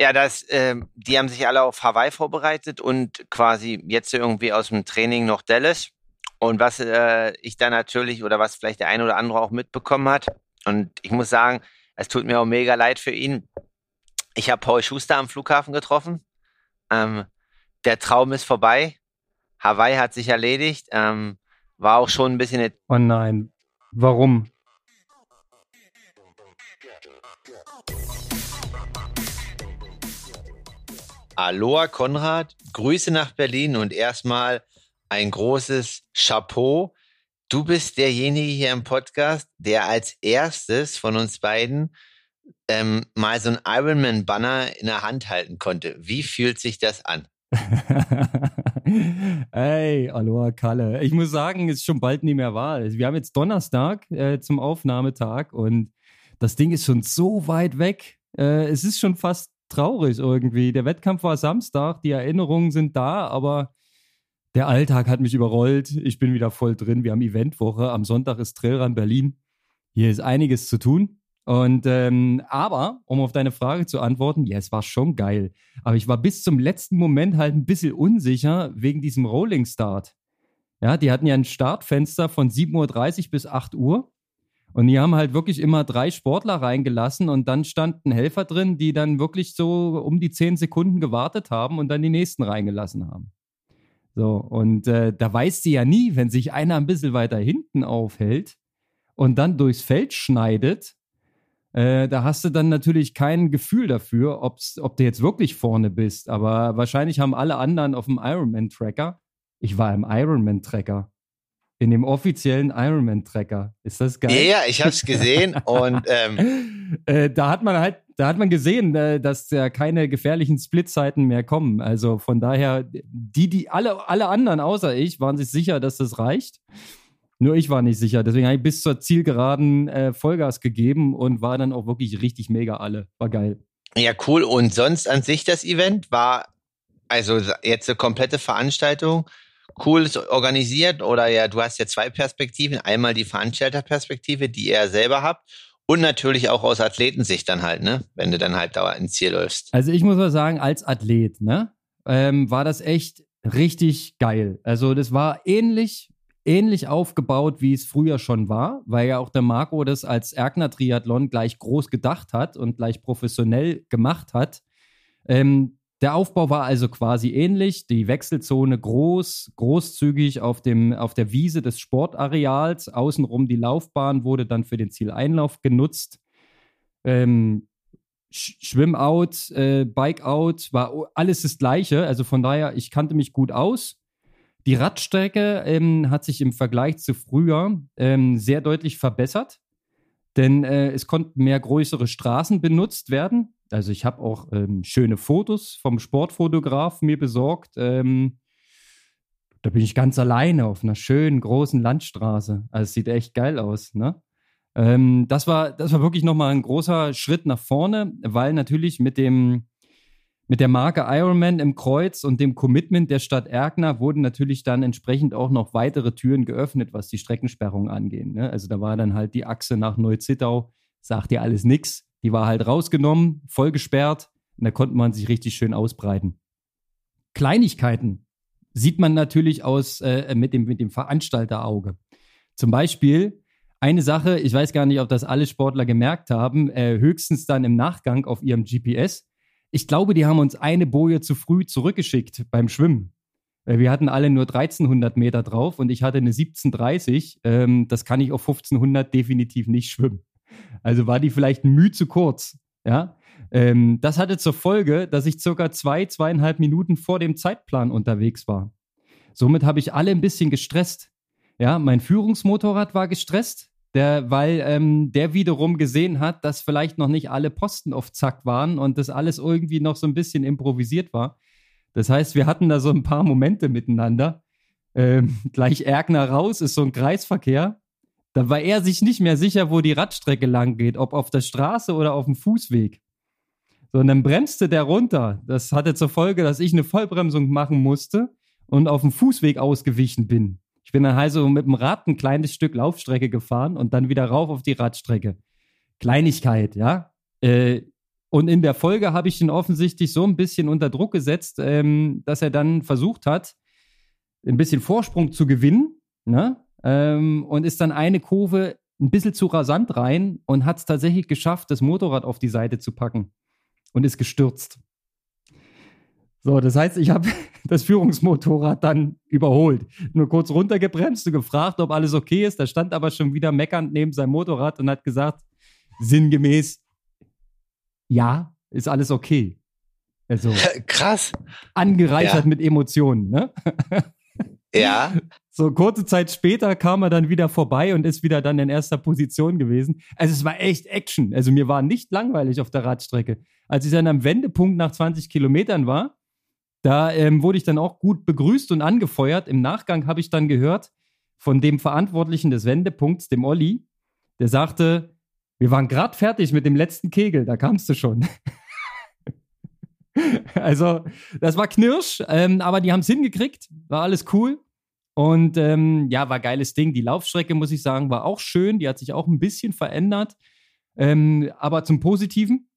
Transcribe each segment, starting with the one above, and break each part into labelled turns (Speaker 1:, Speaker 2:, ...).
Speaker 1: Ja, das, äh, die haben sich alle auf Hawaii vorbereitet und quasi jetzt irgendwie aus dem Training noch Dallas. Und was äh, ich da natürlich oder was vielleicht der eine oder andere auch mitbekommen hat, und ich muss sagen, es tut mir auch mega leid für ihn. Ich habe Paul Schuster am Flughafen getroffen. Ähm, der Traum ist vorbei. Hawaii hat sich erledigt. Ähm, war auch schon ein bisschen.
Speaker 2: Oh nein. Warum?
Speaker 1: Aloha Konrad, Grüße nach Berlin und erstmal ein großes Chapeau. Du bist derjenige hier im Podcast, der als erstes von uns beiden ähm, mal so ein Ironman-Banner in der Hand halten konnte. Wie fühlt sich das an?
Speaker 2: hey, Aloha Kalle. Ich muss sagen, es ist schon bald nie mehr wahr. Wir haben jetzt Donnerstag äh, zum Aufnahmetag und das Ding ist schon so weit weg. Äh, es ist schon fast traurig irgendwie. Der Wettkampf war Samstag, die Erinnerungen sind da, aber der Alltag hat mich überrollt. Ich bin wieder voll drin. Wir haben Eventwoche. Am Sonntag ist Trailrun Berlin. Hier ist einiges zu tun. Und ähm, aber, um auf deine Frage zu antworten, ja, es war schon geil. Aber ich war bis zum letzten Moment halt ein bisschen unsicher wegen diesem Rolling Start. Ja, die hatten ja ein Startfenster von 7.30 Uhr bis 8 Uhr. Und die haben halt wirklich immer drei Sportler reingelassen und dann standen Helfer drin, die dann wirklich so um die zehn Sekunden gewartet haben und dann die nächsten reingelassen haben. So, und äh, da weißt du ja nie, wenn sich einer ein bisschen weiter hinten aufhält und dann durchs Feld schneidet, äh, da hast du dann natürlich kein Gefühl dafür, ob's, ob du jetzt wirklich vorne bist. Aber wahrscheinlich haben alle anderen auf dem Ironman-Tracker. Ich war im Ironman-Tracker in dem offiziellen Ironman-Tracker. Ist das geil?
Speaker 1: Ja, ich habe es gesehen und
Speaker 2: ähm äh, da hat man halt, da hat man gesehen, äh, dass ja keine gefährlichen Splitzeiten mehr kommen. Also von daher, die, die alle, alle anderen außer ich waren sich sicher, dass das reicht. Nur ich war nicht sicher. Deswegen habe ich bis zur Zielgeraden äh, Vollgas gegeben und war dann auch wirklich richtig mega alle. War geil.
Speaker 1: Ja, cool. Und sonst an sich das Event war also jetzt eine komplette Veranstaltung cool organisiert oder ja, du hast ja zwei Perspektiven. Einmal die Veranstalterperspektive, die ihr selber habt und natürlich auch aus Athletensicht dann halt, ne, wenn du dann halt da ins Ziel läufst.
Speaker 2: Also ich muss mal sagen, als Athlet, ne, ähm, war das echt richtig geil. Also das war ähnlich, ähnlich aufgebaut, wie es früher schon war, weil ja auch der Marco das als Erkner Triathlon gleich groß gedacht hat und gleich professionell gemacht hat. Ähm, der Aufbau war also quasi ähnlich. Die Wechselzone groß, großzügig auf, dem, auf der Wiese des Sportareals. Außenrum die Laufbahn wurde dann für den Zieleinlauf genutzt. Ähm, Schwimmout, äh, Bikeout, war alles das Gleiche. Also von daher, ich kannte mich gut aus. Die Radstrecke ähm, hat sich im Vergleich zu früher ähm, sehr deutlich verbessert, denn äh, es konnten mehr größere Straßen benutzt werden. Also ich habe auch ähm, schöne Fotos vom Sportfotograf mir besorgt. Ähm, da bin ich ganz alleine auf einer schönen großen Landstraße. Also es sieht echt geil aus, ne? Ähm, das war, das war wirklich nochmal ein großer Schritt nach vorne, weil natürlich mit dem, mit der Marke Ironman im Kreuz und dem Commitment der Stadt Erkner wurden natürlich dann entsprechend auch noch weitere Türen geöffnet, was die Streckensperrung angeht. Ne? Also da war dann halt die Achse nach Neuzittau, sagt ja alles nix. Die war halt rausgenommen, voll gesperrt und da konnte man sich richtig schön ausbreiten. Kleinigkeiten sieht man natürlich aus äh, mit, dem, mit dem Veranstalterauge. Zum Beispiel eine Sache, ich weiß gar nicht, ob das alle Sportler gemerkt haben, äh, höchstens dann im Nachgang auf ihrem GPS. Ich glaube, die haben uns eine Boje zu früh zurückgeschickt beim Schwimmen. Äh, wir hatten alle nur 1300 Meter drauf und ich hatte eine 1730. Ähm, das kann ich auf 1500 definitiv nicht schwimmen. Also war die vielleicht Mühe zu kurz. Ja, ähm, das hatte zur Folge, dass ich circa zwei, zweieinhalb Minuten vor dem Zeitplan unterwegs war. Somit habe ich alle ein bisschen gestresst. Ja, mein Führungsmotorrad war gestresst, der, weil ähm, der wiederum gesehen hat, dass vielleicht noch nicht alle Posten auf Zack waren und das alles irgendwie noch so ein bisschen improvisiert war. Das heißt, wir hatten da so ein paar Momente miteinander. Ähm, gleich Erkner raus ist so ein Kreisverkehr. Da war er sich nicht mehr sicher, wo die Radstrecke lang geht, ob auf der Straße oder auf dem Fußweg. So, und dann bremste der runter. Das hatte zur Folge, dass ich eine Vollbremsung machen musste und auf dem Fußweg ausgewichen bin. Ich bin dann also mit dem Rad ein kleines Stück Laufstrecke gefahren und dann wieder rauf auf die Radstrecke. Kleinigkeit, ja. Äh, Und in der Folge habe ich ihn offensichtlich so ein bisschen unter Druck gesetzt, ähm, dass er dann versucht hat, ein bisschen Vorsprung zu gewinnen. Ne? Ähm, und ist dann eine Kurve ein bisschen zu rasant rein und hat es tatsächlich geschafft, das Motorrad auf die Seite zu packen und ist gestürzt. So, das heißt, ich habe das Führungsmotorrad dann überholt. Nur kurz runtergebremst und gefragt, ob alles okay ist. Da stand aber schon wieder meckernd neben seinem Motorrad und hat gesagt, sinngemäß, ja, ist alles okay.
Speaker 1: Also krass.
Speaker 2: Angereichert ja. mit Emotionen, ne?
Speaker 1: Ja.
Speaker 2: So kurze Zeit später kam er dann wieder vorbei und ist wieder dann in erster Position gewesen. Also es war echt Action. Also mir war nicht langweilig auf der Radstrecke. Als ich dann am Wendepunkt nach 20 Kilometern war, da ähm, wurde ich dann auch gut begrüßt und angefeuert. Im Nachgang habe ich dann gehört von dem Verantwortlichen des Wendepunkts, dem Olli, der sagte, wir waren gerade fertig mit dem letzten Kegel, da kamst du schon. also, das war Knirsch, ähm, aber die haben es hingekriegt, war alles cool. Und ähm, ja, war geiles Ding. Die Laufstrecke, muss ich sagen, war auch schön. Die hat sich auch ein bisschen verändert. Ähm, aber zum Positiven.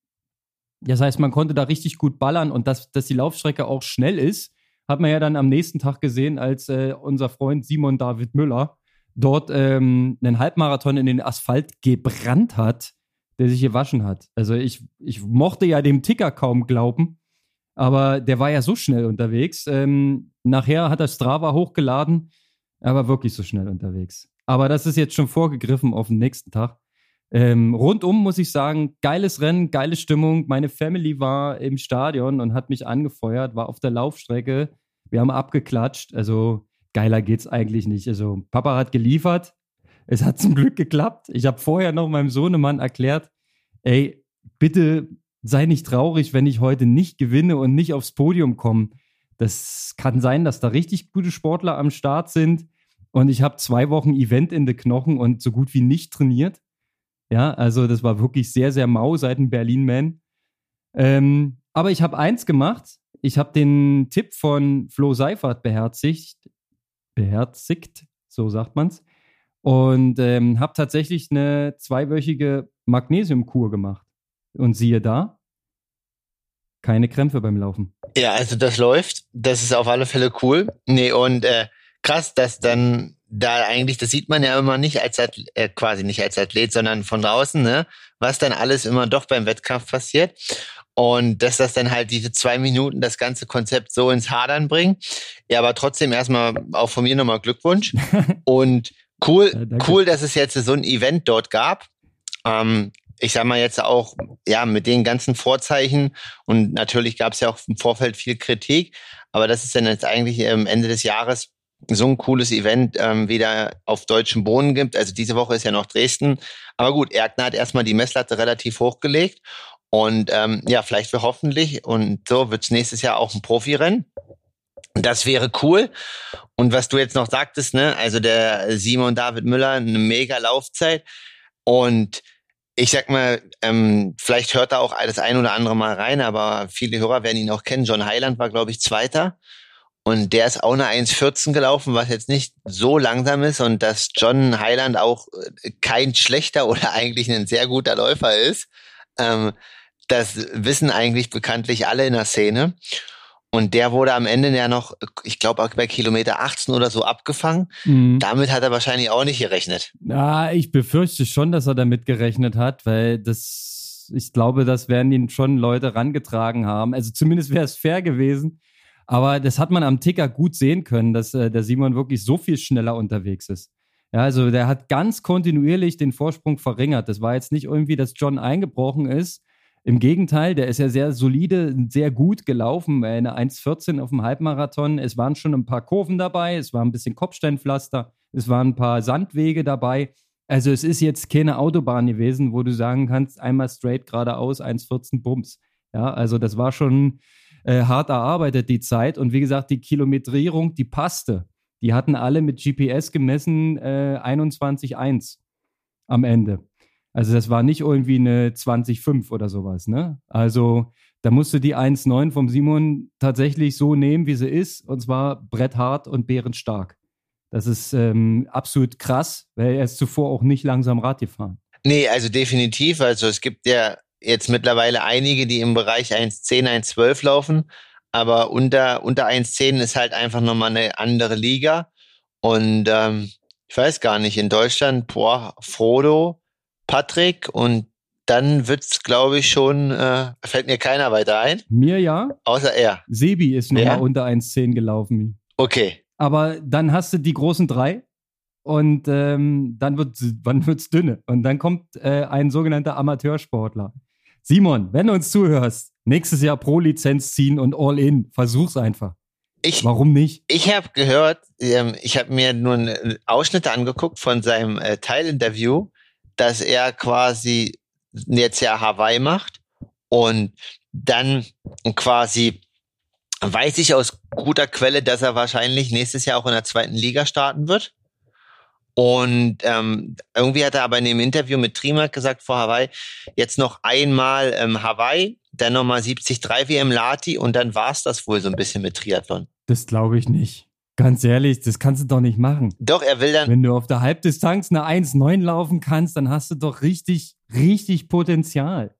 Speaker 2: Das heißt, man konnte da richtig gut ballern und dass, dass die Laufstrecke auch schnell ist, hat man ja dann am nächsten Tag gesehen, als äh, unser Freund Simon David Müller dort ähm, einen Halbmarathon in den Asphalt gebrannt hat, der sich gewaschen hat. Also ich, ich mochte ja dem Ticker kaum glauben, aber der war ja so schnell unterwegs. Ähm, nachher hat er Strava hochgeladen, er war wirklich so schnell unterwegs. Aber das ist jetzt schon vorgegriffen auf den nächsten Tag. Ähm, rundum muss ich sagen, geiles Rennen, geile Stimmung. Meine Family war im Stadion und hat mich angefeuert, war auf der Laufstrecke. Wir haben abgeklatscht. Also geiler geht's eigentlich nicht. Also Papa hat geliefert. Es hat zum Glück geklappt. Ich habe vorher noch meinem Sohnemann erklärt, ey, bitte sei nicht traurig, wenn ich heute nicht gewinne und nicht aufs Podium komme. Das kann sein, dass da richtig gute Sportler am Start sind. Und ich habe zwei Wochen Event in den Knochen und so gut wie nicht trainiert. Ja, also das war wirklich sehr, sehr mau seit dem Berlin-Man. Ähm, aber ich habe eins gemacht. Ich habe den Tipp von Flo Seifert beherzigt beherzigt, so sagt man's. Und ähm, habe tatsächlich eine zweiwöchige Magnesiumkur gemacht. Und siehe da, keine Krämpfe beim Laufen.
Speaker 1: Ja, also das läuft. Das ist auf alle Fälle cool. Nee, und äh, krass, dass dann da eigentlich, das sieht man ja immer nicht als Athlet, äh, quasi nicht als Athlet, sondern von draußen, ne, was dann alles immer doch beim Wettkampf passiert. Und dass das dann halt diese zwei Minuten das ganze Konzept so ins Hadern bringen. Ja, aber trotzdem erstmal auch von mir nochmal Glückwunsch. Und cool, ja, cool, dass es jetzt so ein Event dort gab. Ähm, ich sag mal jetzt auch, ja, mit den ganzen Vorzeichen und natürlich gab es ja auch im Vorfeld viel Kritik, aber das ist dann jetzt eigentlich am Ende des Jahres so ein cooles Event ähm, wieder auf deutschem Boden gibt. Also diese Woche ist ja noch Dresden. Aber gut, Erkner hat erstmal die Messlatte relativ hochgelegt und ähm, ja, vielleicht wir hoffentlich. Und so wird's nächstes Jahr auch ein Profirennen. Das wäre cool. Und was du jetzt noch sagtest, ne, also der Simon David Müller, eine mega Laufzeit. Und ich sag mal, ähm, vielleicht hört er auch das ein oder andere mal rein, aber viele Hörer werden ihn auch kennen. John Highland war, glaube ich, Zweiter. Und der ist auch eine 1,14 gelaufen, was jetzt nicht so langsam ist. Und dass John Highland auch äh, kein schlechter oder eigentlich ein sehr guter Läufer ist. Ähm, das wissen eigentlich bekanntlich alle in der Szene. Und der wurde am Ende ja noch, ich glaube, bei Kilometer 18 oder so abgefangen. Mhm. Damit hat er wahrscheinlich auch nicht gerechnet.
Speaker 2: Ja, ich befürchte schon, dass er damit gerechnet hat, weil das, ich glaube, das werden ihn schon Leute rangetragen haben. Also zumindest wäre es fair gewesen. Aber das hat man am Ticker gut sehen können, dass äh, der Simon wirklich so viel schneller unterwegs ist. Ja, also der hat ganz kontinuierlich den Vorsprung verringert. Das war jetzt nicht irgendwie, dass John eingebrochen ist im Gegenteil, der ist ja sehr solide, sehr gut gelaufen. Eine 1,14 auf dem Halbmarathon. Es waren schon ein paar Kurven dabei, es war ein bisschen Kopfsteinpflaster, es waren ein paar Sandwege dabei. Also es ist jetzt keine Autobahn gewesen, wo du sagen kannst, einmal straight geradeaus, 1,14 Bums. Ja, also das war schon äh, hart erarbeitet, die Zeit. Und wie gesagt, die Kilometrierung, die passte. Die hatten alle mit GPS gemessen äh, 21,1 am Ende. Also das war nicht irgendwie eine 20,5 oder sowas, ne? Also da musst du die 1,9 vom Simon tatsächlich so nehmen, wie sie ist, und zwar bretthart und bärenstark. Das ist ähm, absolut krass, weil er ist zuvor auch nicht langsam Rad gefahren.
Speaker 1: Nee, also definitiv. Also es gibt ja jetzt mittlerweile einige, die im Bereich 1,10, 1,12 laufen, aber unter, unter 1,10 ist halt einfach nochmal eine andere Liga. Und ähm, ich weiß gar nicht, in Deutschland, boah, Frodo, Patrick und dann wird's, glaube ich, schon, äh, fällt mir keiner weiter ein.
Speaker 2: Mir ja.
Speaker 1: Außer er.
Speaker 2: Sebi ist nochmal ja? unter 1,10 gelaufen.
Speaker 1: Okay.
Speaker 2: Aber dann hast du die großen drei und ähm, dann wird wann wird's dünne und dann kommt äh, ein sogenannter Amateursportler. Simon, wenn du uns zuhörst, nächstes Jahr Pro-Lizenz ziehen und all in, versuch's einfach.
Speaker 1: Ich,
Speaker 2: Warum nicht?
Speaker 1: Ich habe gehört, ähm, ich habe mir nur Ausschnitte angeguckt von seinem äh, Teilinterview, dass er quasi jetzt ja Hawaii macht und dann quasi weiß ich aus guter Quelle, dass er wahrscheinlich nächstes Jahr auch in der zweiten Liga starten wird. Und ähm, irgendwie hat er aber in dem Interview mit Trimark gesagt vor Hawaii, jetzt noch einmal ähm, Hawaii, dann nochmal 73 WM Lati und dann war's das wohl so ein bisschen mit Triathlon.
Speaker 2: Das glaube ich nicht. Ganz ehrlich, das kannst du doch nicht machen.
Speaker 1: Doch, er will dann.
Speaker 2: Wenn du auf der Halbdistanz eine 1,9 laufen kannst, dann hast du doch richtig, richtig Potenzial.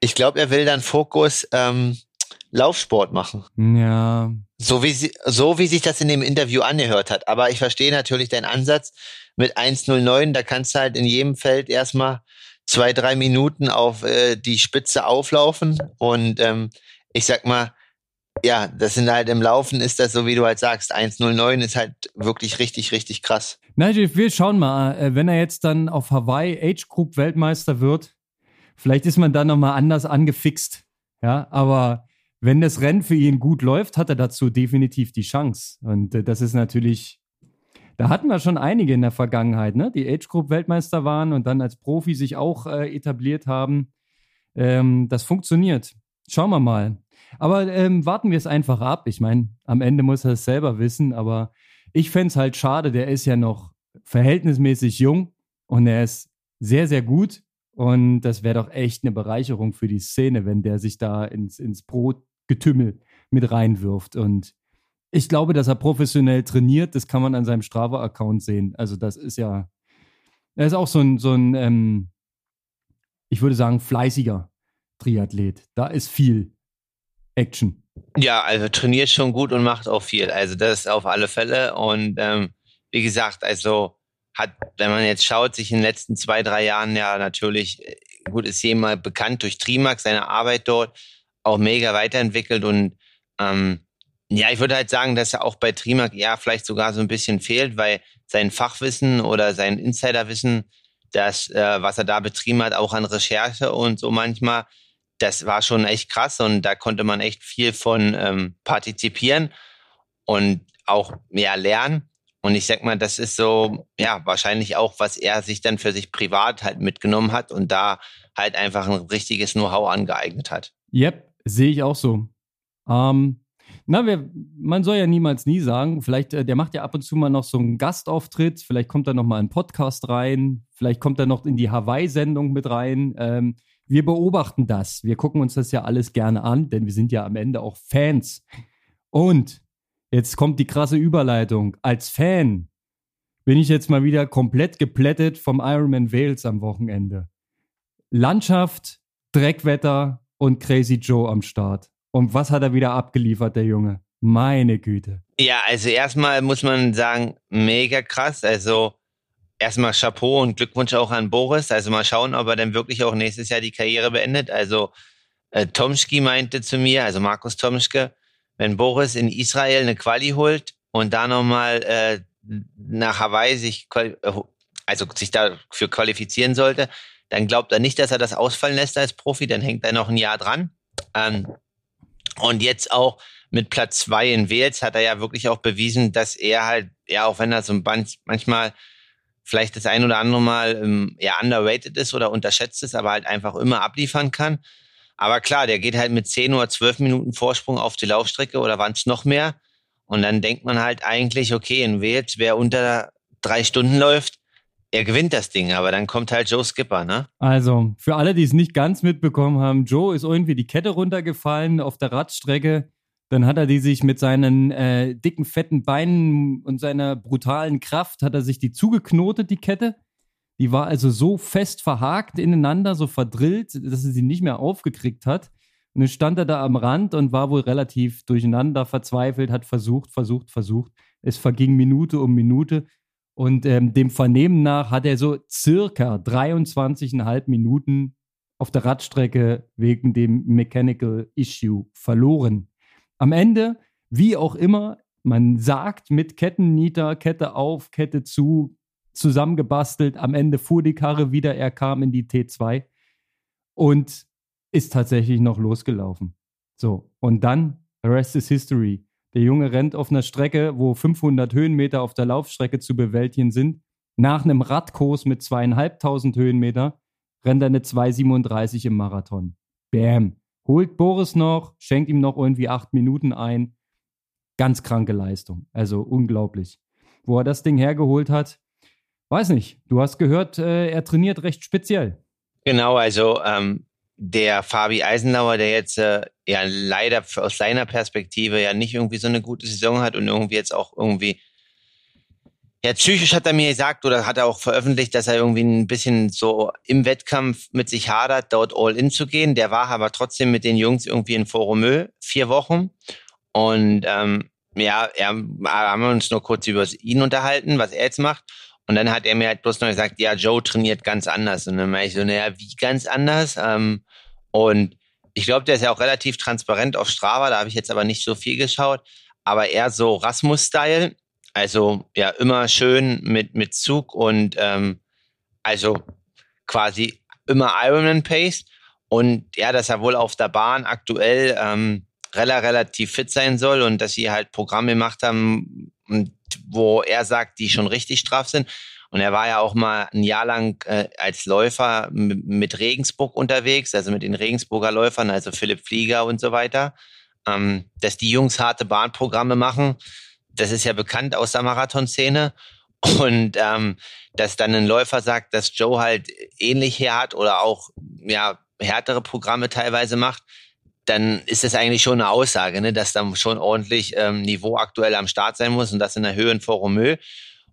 Speaker 1: Ich glaube, er will dann Fokus ähm, Laufsport machen.
Speaker 2: Ja.
Speaker 1: So wie, sie, so wie sich das in dem Interview angehört hat. Aber ich verstehe natürlich deinen Ansatz mit 1,09. Da kannst du halt in jedem Feld erstmal zwei, drei Minuten auf äh, die Spitze auflaufen. Und ähm, ich sag mal, ja, das sind halt im Laufen ist das so, wie du halt sagst, 1,09 ist halt wirklich richtig, richtig krass.
Speaker 2: Nigel, wir schauen mal, äh, wenn er jetzt dann auf Hawaii Age Group Weltmeister wird, vielleicht ist man dann nochmal anders angefixt. Ja, aber wenn das Rennen für ihn gut läuft, hat er dazu definitiv die Chance. Und äh, das ist natürlich, da hatten wir schon einige in der Vergangenheit, ne? die Age Group Weltmeister waren und dann als Profi sich auch äh, etabliert haben. Ähm, das funktioniert. Schauen wir mal. Aber ähm, warten wir es einfach ab. Ich meine, am Ende muss er es selber wissen, aber ich fände es halt schade, der ist ja noch verhältnismäßig jung und er ist sehr, sehr gut. Und das wäre doch echt eine Bereicherung für die Szene, wenn der sich da ins, ins Brotgetümmel mit reinwirft. Und ich glaube, dass er professionell trainiert, das kann man an seinem Strava-Account sehen. Also, das ist ja, er ist auch so ein, so ein ähm, ich würde sagen, fleißiger Triathlet. Da ist viel Action.
Speaker 1: Ja, also trainiert schon gut und macht auch viel. Also das auf alle Fälle. Und ähm, wie gesagt, also hat, wenn man jetzt schaut, sich in den letzten zwei, drei Jahren ja natürlich, äh, gut, ist jemand bekannt durch Trimax, seine Arbeit dort auch mega weiterentwickelt und ähm, ja, ich würde halt sagen, dass er auch bei Trimac ja vielleicht sogar so ein bisschen fehlt, weil sein Fachwissen oder sein Insiderwissen, das, äh, was er da betrieben hat, auch an Recherche und so manchmal, das war schon echt krass und da konnte man echt viel von ähm, partizipieren und auch mehr lernen. Und ich sag mal, das ist so, ja, wahrscheinlich auch, was er sich dann für sich privat halt mitgenommen hat und da halt einfach ein richtiges Know-how angeeignet hat.
Speaker 2: Yep, sehe ich auch so. Ähm, na, wir, man soll ja niemals nie sagen, vielleicht, äh, der macht ja ab und zu mal noch so einen Gastauftritt, vielleicht kommt er noch mal in einen Podcast rein, vielleicht kommt er noch in die Hawaii-Sendung mit rein. Ähm, wir beobachten das. Wir gucken uns das ja alles gerne an, denn wir sind ja am Ende auch Fans. Und jetzt kommt die krasse Überleitung. Als Fan bin ich jetzt mal wieder komplett geplättet vom Ironman Wales am Wochenende. Landschaft, Dreckwetter und Crazy Joe am Start. Und was hat er wieder abgeliefert, der Junge? Meine Güte.
Speaker 1: Ja, also erstmal muss man sagen, mega krass. Also erstmal Chapeau und Glückwunsch auch an Boris. Also mal schauen, ob er dann wirklich auch nächstes Jahr die Karriere beendet. Also äh, Tomschki meinte zu mir, also Markus Tomschke, wenn Boris in Israel eine Quali holt und da nochmal äh, nach Hawaii sich, äh, also sich dafür qualifizieren sollte, dann glaubt er nicht, dass er das ausfallen lässt als Profi, dann hängt er noch ein Jahr dran. Ähm, und jetzt auch mit Platz zwei in Wales hat er ja wirklich auch bewiesen, dass er halt, ja, auch wenn er so manchmal vielleicht das ein oder andere Mal ähm, ja underrated ist oder unterschätzt ist, aber halt einfach immer abliefern kann. Aber klar, der geht halt mit 10 oder 12 Minuten Vorsprung auf die Laufstrecke oder waren es noch mehr. Und dann denkt man halt eigentlich, okay, in Wales, wer unter drei Stunden läuft, er gewinnt das Ding, aber dann kommt halt Joe Skipper, ne?
Speaker 2: Also, für alle, die es nicht ganz mitbekommen haben, Joe ist irgendwie die Kette runtergefallen auf der Radstrecke dann hat er die sich mit seinen äh, dicken, fetten Beinen und seiner brutalen Kraft, hat er sich die zugeknotet, die Kette. Die war also so fest verhakt ineinander, so verdrillt, dass sie sie nicht mehr aufgekriegt hat. Und dann stand er da am Rand und war wohl relativ durcheinander, verzweifelt, hat versucht, versucht, versucht. Es verging Minute um Minute. Und ähm, dem Vernehmen nach hat er so circa 23,5 Minuten auf der Radstrecke wegen dem Mechanical Issue verloren. Am Ende, wie auch immer, man sagt mit Kettennieter, Kette auf, Kette zu, zusammengebastelt. Am Ende fuhr die Karre wieder, er kam in die T2 und ist tatsächlich noch losgelaufen. So, und dann, the rest is history. Der Junge rennt auf einer Strecke, wo 500 Höhenmeter auf der Laufstrecke zu bewältigen sind. Nach einem Radkurs mit zweieinhalbtausend Höhenmeter rennt er eine 2,37 im Marathon. Bam. Holt Boris noch, schenkt ihm noch irgendwie acht Minuten ein. Ganz kranke Leistung. Also unglaublich. Wo er das Ding hergeholt hat, weiß nicht. Du hast gehört, äh, er trainiert recht speziell.
Speaker 1: Genau, also ähm, der Fabi Eisenlauer, der jetzt äh, ja leider aus seiner Perspektive ja nicht irgendwie so eine gute Saison hat und irgendwie jetzt auch irgendwie ja, psychisch hat er mir gesagt oder hat er auch veröffentlicht, dass er irgendwie ein bisschen so im Wettkampf mit sich hadert, dort all in zu gehen. Der war aber trotzdem mit den Jungs irgendwie in Foromö vier Wochen. Und ähm, ja, er, haben wir uns nur kurz über ihn unterhalten, was er jetzt macht. Und dann hat er mir halt bloß noch gesagt, ja, Joe trainiert ganz anders. Und dann war ich so, naja, wie ganz anders? Ähm, und ich glaube, der ist ja auch relativ transparent auf Strava, da habe ich jetzt aber nicht so viel geschaut. Aber eher so Rasmus-Style. Also ja, immer schön mit, mit Zug und ähm, also quasi immer Ironman Pace. Und ja, dass er wohl auf der Bahn aktuell ähm, relativ fit sein soll und dass sie halt Programme gemacht haben, wo er sagt, die schon richtig straff sind. Und er war ja auch mal ein Jahr lang äh, als Läufer mit Regensburg unterwegs, also mit den Regensburger Läufern, also Philipp Flieger und so weiter. Ähm, dass die Jungs harte Bahnprogramme machen, das ist ja bekannt aus der Marathonszene. Und ähm, dass dann ein Läufer sagt, dass Joe halt ähnlich her hat oder auch ja härtere Programme teilweise macht, dann ist das eigentlich schon eine Aussage, ne, dass da schon ordentlich ähm, Niveau aktuell am Start sein muss und das in der Höhe in Foromö.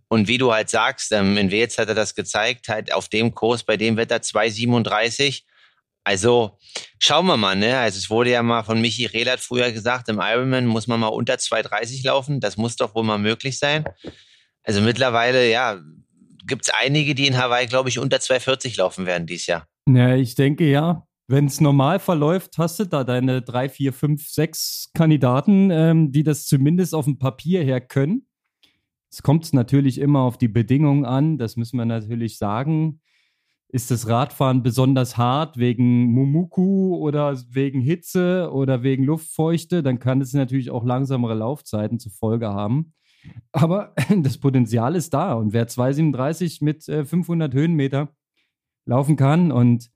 Speaker 1: Und wie du halt sagst, ähm, in Wales hat er das gezeigt, halt auf dem Kurs bei dem Wetter 2,37. Also schauen wir mal, ne? Also es wurde ja mal von Michi Rehlert früher gesagt, im Ironman muss man mal unter 2,30 laufen. Das muss doch wohl mal möglich sein. Also mittlerweile, ja, gibt es einige, die in Hawaii, glaube ich, unter 2,40 laufen werden dieses Jahr.
Speaker 2: Ja, ich denke ja. Wenn es normal verläuft, hast du da deine drei, vier, fünf, sechs Kandidaten, ähm, die das zumindest auf dem Papier her können. Es kommt natürlich immer auf die Bedingungen an, das müssen wir natürlich sagen. Ist das Radfahren besonders hart wegen Mumuku oder wegen Hitze oder wegen Luftfeuchte, dann kann es natürlich auch langsamere Laufzeiten zur Folge haben. Aber das Potenzial ist da und wer 237 mit äh, 500 Höhenmeter laufen kann und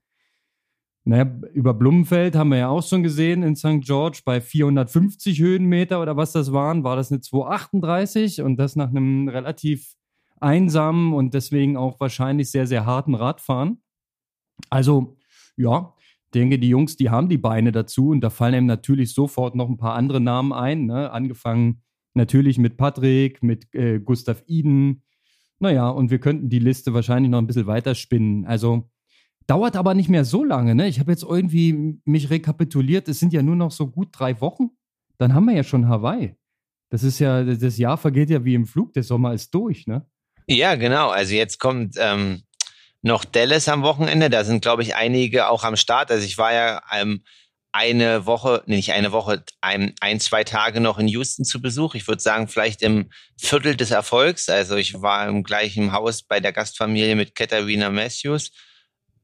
Speaker 2: naja, über Blumenfeld haben wir ja auch schon gesehen in St. George bei 450 Höhenmeter oder was das waren, war das eine 238 und das nach einem relativ einsamen und deswegen auch wahrscheinlich sehr, sehr harten Radfahren. Also, ja, denke, die Jungs, die haben die Beine dazu und da fallen einem natürlich sofort noch ein paar andere Namen ein, ne? angefangen natürlich mit Patrick, mit äh, Gustav Iden. Naja, und wir könnten die Liste wahrscheinlich noch ein bisschen weiter spinnen. Also, Dauert aber nicht mehr so lange, ne? Ich habe jetzt irgendwie mich rekapituliert, es sind ja nur noch so gut drei Wochen. Dann haben wir ja schon Hawaii. Das ist ja, das Jahr vergeht ja wie im Flug, der Sommer ist durch, ne?
Speaker 1: Ja, genau. Also jetzt kommt ähm, noch Dallas am Wochenende. Da sind, glaube ich, einige auch am Start. Also ich war ja ähm, eine Woche, nee, nicht eine Woche, ein, ein, zwei Tage noch in Houston zu Besuch. Ich würde sagen, vielleicht im Viertel des Erfolgs. Also ich war im gleichen Haus bei der Gastfamilie mit Katharina Matthews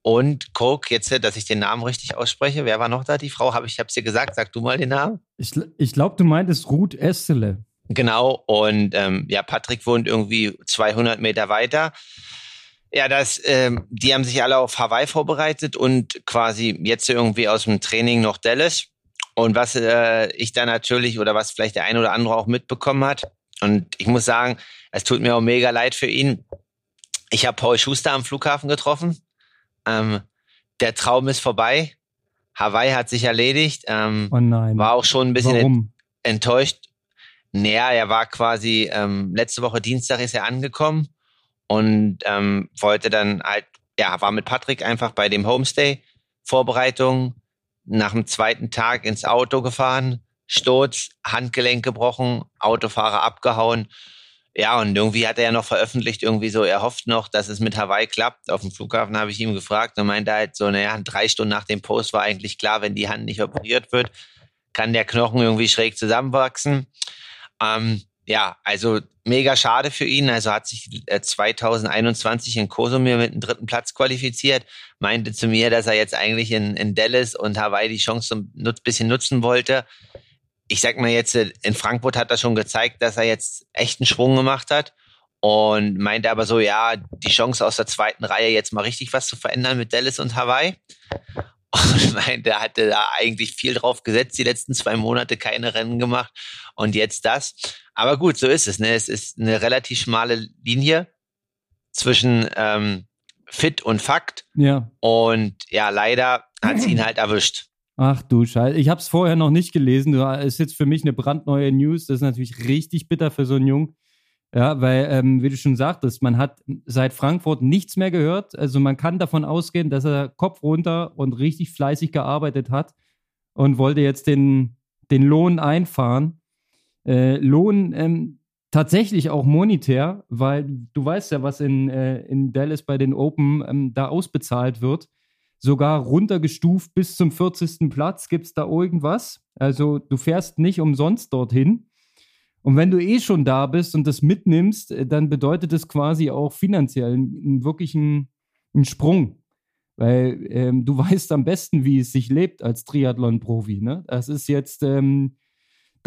Speaker 1: und Coke, jetzt, dass ich den Namen richtig ausspreche. Wer war noch da? Die Frau, habe ich habe es dir gesagt. Sag du mal den Namen.
Speaker 2: Ich, ich glaube, du meintest Ruth Estele.
Speaker 1: Genau. Und ähm, ja, Patrick wohnt irgendwie 200 Meter weiter. Ja, das, ähm, die haben sich alle auf Hawaii vorbereitet und quasi jetzt irgendwie aus dem Training noch Dallas. Und was äh, ich da natürlich oder was vielleicht der ein oder andere auch mitbekommen hat. Und ich muss sagen, es tut mir auch mega leid für ihn. Ich habe Paul Schuster am Flughafen getroffen ähm, der Traum ist vorbei. Hawaii hat sich erledigt. Ähm,
Speaker 2: oh nein.
Speaker 1: War auch schon ein bisschen
Speaker 2: Warum?
Speaker 1: enttäuscht. Naja, er war quasi, ähm, letzte Woche Dienstag ist er angekommen und ähm, wollte dann halt, ja, war mit Patrick einfach bei dem Homestay Vorbereitung nach dem zweiten Tag ins Auto gefahren, Sturz, Handgelenk gebrochen, Autofahrer abgehauen. Ja, und irgendwie hat er ja noch veröffentlicht, irgendwie so, er hofft noch, dass es mit Hawaii klappt. Auf dem Flughafen habe ich ihm gefragt und meinte halt so, naja, drei Stunden nach dem Post war eigentlich klar, wenn die Hand nicht operiert wird, kann der Knochen irgendwie schräg zusammenwachsen. Ähm, ja, also mega schade für ihn. Also hat sich 2021 äh, in Kosumir mit dem dritten Platz qualifiziert, meinte zu mir, dass er jetzt eigentlich in, in Dallas und Hawaii die Chance ein bisschen nutzen wollte. Ich sag mal jetzt, äh, in Frankfurt hat er schon gezeigt, dass er jetzt echt einen Schwung gemacht hat und meinte aber so, ja, die Chance aus der zweiten Reihe jetzt mal richtig was zu verändern mit Dallas und Hawaii. Und meinte, er hatte da eigentlich viel drauf gesetzt, die letzten zwei Monate keine Rennen gemacht und jetzt das. Aber gut, so ist es. Ne? Es ist eine relativ schmale Linie zwischen ähm, Fit und Fakt.
Speaker 2: Ja.
Speaker 1: Und ja, leider hat sie ihn halt erwischt.
Speaker 2: Ach du Scheiße. Ich habe es vorher noch nicht gelesen. Das ist jetzt für mich eine brandneue News. Das ist natürlich richtig bitter für so einen Jungen. Ja, weil, ähm, wie du schon sagtest, man hat seit Frankfurt nichts mehr gehört. Also man kann davon ausgehen, dass er Kopf runter und richtig fleißig gearbeitet hat und wollte jetzt den, den Lohn einfahren äh, Lohn ähm, tatsächlich auch monetär, weil du weißt ja, was in, äh, in Dallas bei den Open ähm, da ausbezahlt wird. Sogar runtergestuft bis zum 40. Platz gibt es da irgendwas. Also du fährst nicht umsonst dorthin. Und wenn du eh schon da bist und das mitnimmst, äh, dann bedeutet es quasi auch finanziell einen wirklichen einen Sprung. Weil ähm, du weißt am besten, wie es sich lebt als Triathlon-Profi. Ne? Das ist jetzt ähm,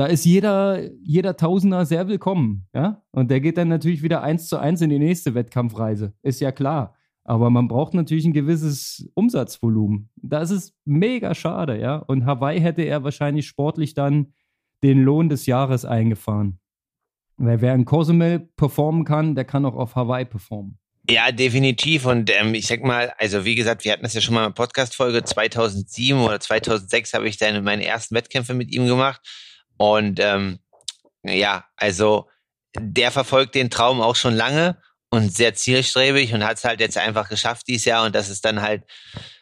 Speaker 2: da ist jeder, jeder Tausender sehr willkommen. Ja? Und der geht dann natürlich wieder eins zu eins in die nächste Wettkampfreise. Ist ja klar. Aber man braucht natürlich ein gewisses Umsatzvolumen. Das ist mega schade, ja. Und Hawaii hätte er wahrscheinlich sportlich dann den Lohn des Jahres eingefahren. Weil wer in Cozumel performen kann, der kann auch auf Hawaii performen.
Speaker 1: Ja, definitiv. Und ähm, ich sag mal, also wie gesagt, wir hatten das ja schon mal in der Podcast-Folge 2007 oder 2006 habe ich dann meine ersten Wettkämpfe mit ihm gemacht. Und ähm, ja, also der verfolgt den Traum auch schon lange und sehr zielstrebig und hat es halt jetzt einfach geschafft dieses Jahr und dass es dann halt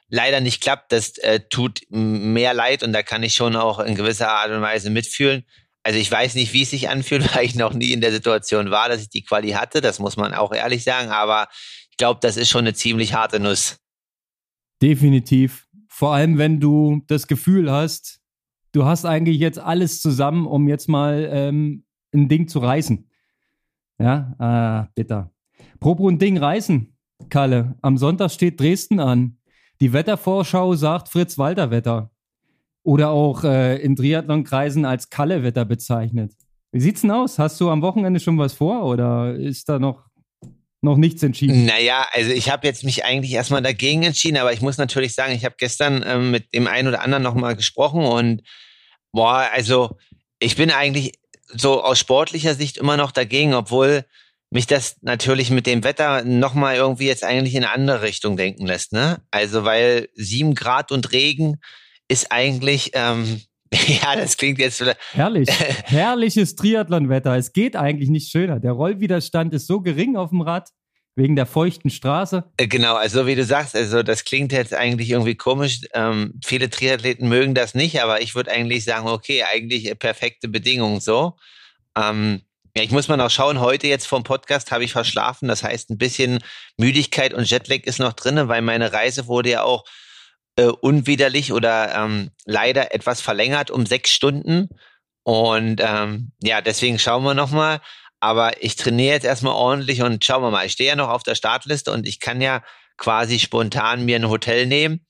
Speaker 1: leider nicht klappt, das äh, tut mehr leid und da kann ich schon auch in gewisser Art und Weise mitfühlen. Also ich weiß nicht, wie es sich anfühlt, weil ich noch nie in der Situation war, dass ich die Quali hatte. Das muss man auch ehrlich sagen. Aber ich glaube, das ist schon eine ziemlich harte Nuss.
Speaker 2: Definitiv. Vor allem, wenn du das Gefühl hast, du hast eigentlich jetzt alles zusammen, um jetzt mal ähm, ein Ding zu reißen. Ja, ah, bitter. Propo ein Ding reißen, Kalle. Am Sonntag steht Dresden an. Die Wettervorschau sagt Fritz-Walter-Wetter. Oder auch äh, in Triathlon-Kreisen als Kalle-Wetter bezeichnet. Wie sieht's denn aus? Hast du am Wochenende schon was vor oder ist da noch noch nichts entschieden?
Speaker 1: Naja, also ich habe jetzt mich eigentlich erstmal dagegen entschieden, aber ich muss natürlich sagen, ich habe gestern ähm, mit dem einen oder anderen nochmal gesprochen und boah, also ich bin eigentlich so aus sportlicher Sicht immer noch dagegen, obwohl mich das natürlich mit dem Wetter nochmal irgendwie jetzt eigentlich in eine andere Richtung denken lässt, ne? Also weil sieben Grad und Regen ist eigentlich, ähm, ja, das klingt jetzt vielleicht.
Speaker 2: Herrlich. Herrliches Triathlonwetter. Es geht eigentlich nicht schöner. Der Rollwiderstand ist so gering auf dem Rad. Wegen der feuchten Straße?
Speaker 1: Äh, genau, also wie du sagst, also das klingt jetzt eigentlich irgendwie komisch. Ähm, viele Triathleten mögen das nicht, aber ich würde eigentlich sagen, okay, eigentlich perfekte Bedingungen so. Ähm, ja, ich muss mal noch schauen, heute jetzt vom Podcast habe ich verschlafen. Das heißt, ein bisschen Müdigkeit und Jetlag ist noch drinne, weil meine Reise wurde ja auch äh, unwiderlich oder ähm, leider etwas verlängert um sechs Stunden. Und ähm, ja, deswegen schauen wir nochmal. Aber ich trainiere jetzt erstmal ordentlich und schauen wir mal. Ich stehe ja noch auf der Startliste und ich kann ja quasi spontan mir ein Hotel nehmen.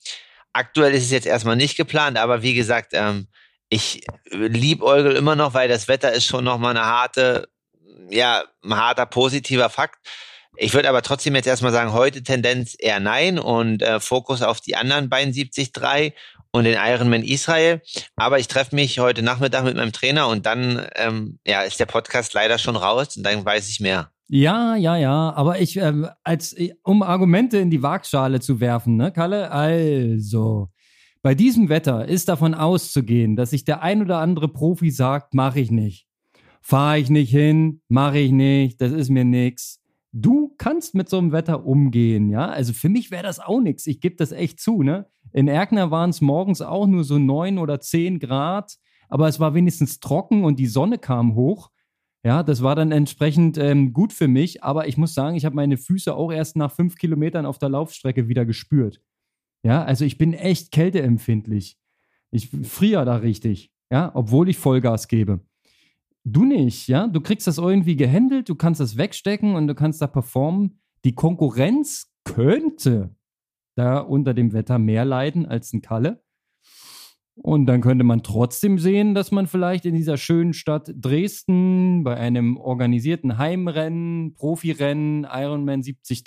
Speaker 1: Aktuell ist es jetzt erstmal nicht geplant, aber wie gesagt, ähm, ich lieb Eugel immer noch, weil das Wetter ist schon nochmal eine harte, ja, ein harter positiver Fakt. Ich würde aber trotzdem jetzt erstmal sagen, heute Tendenz eher nein und äh, Fokus auf die anderen beiden 73 und den Ironman Israel. Aber ich treffe mich heute Nachmittag mit meinem Trainer und dann ähm, ja, ist der Podcast leider schon raus und dann weiß ich mehr.
Speaker 2: Ja, ja, ja, aber ich, ähm, als, um Argumente in die Waagschale zu werfen, ne, Kalle? Also, bei diesem Wetter ist davon auszugehen, dass sich der ein oder andere Profi sagt, mache ich nicht. Fahre ich nicht hin, mache ich nicht, das ist mir nix. du kannst mit so einem Wetter umgehen, ja. Also für mich wäre das auch nichts. Ich gebe das echt zu, ne? In Erkner waren es morgens auch nur so neun oder zehn Grad, aber es war wenigstens trocken und die Sonne kam hoch. Ja, das war dann entsprechend ähm, gut für mich, aber ich muss sagen, ich habe meine Füße auch erst nach fünf Kilometern auf der Laufstrecke wieder gespürt. Ja, also ich bin echt kälteempfindlich. Ich friere da richtig, ja, obwohl ich Vollgas gebe. Du nicht, ja? Du kriegst das irgendwie gehandelt, du kannst das wegstecken und du kannst da performen. Die Konkurrenz könnte da unter dem Wetter mehr leiden als ein Kalle. Und dann könnte man trotzdem sehen, dass man vielleicht in dieser schönen Stadt Dresden bei einem organisierten Heimrennen, Profirennen, Ironman 73,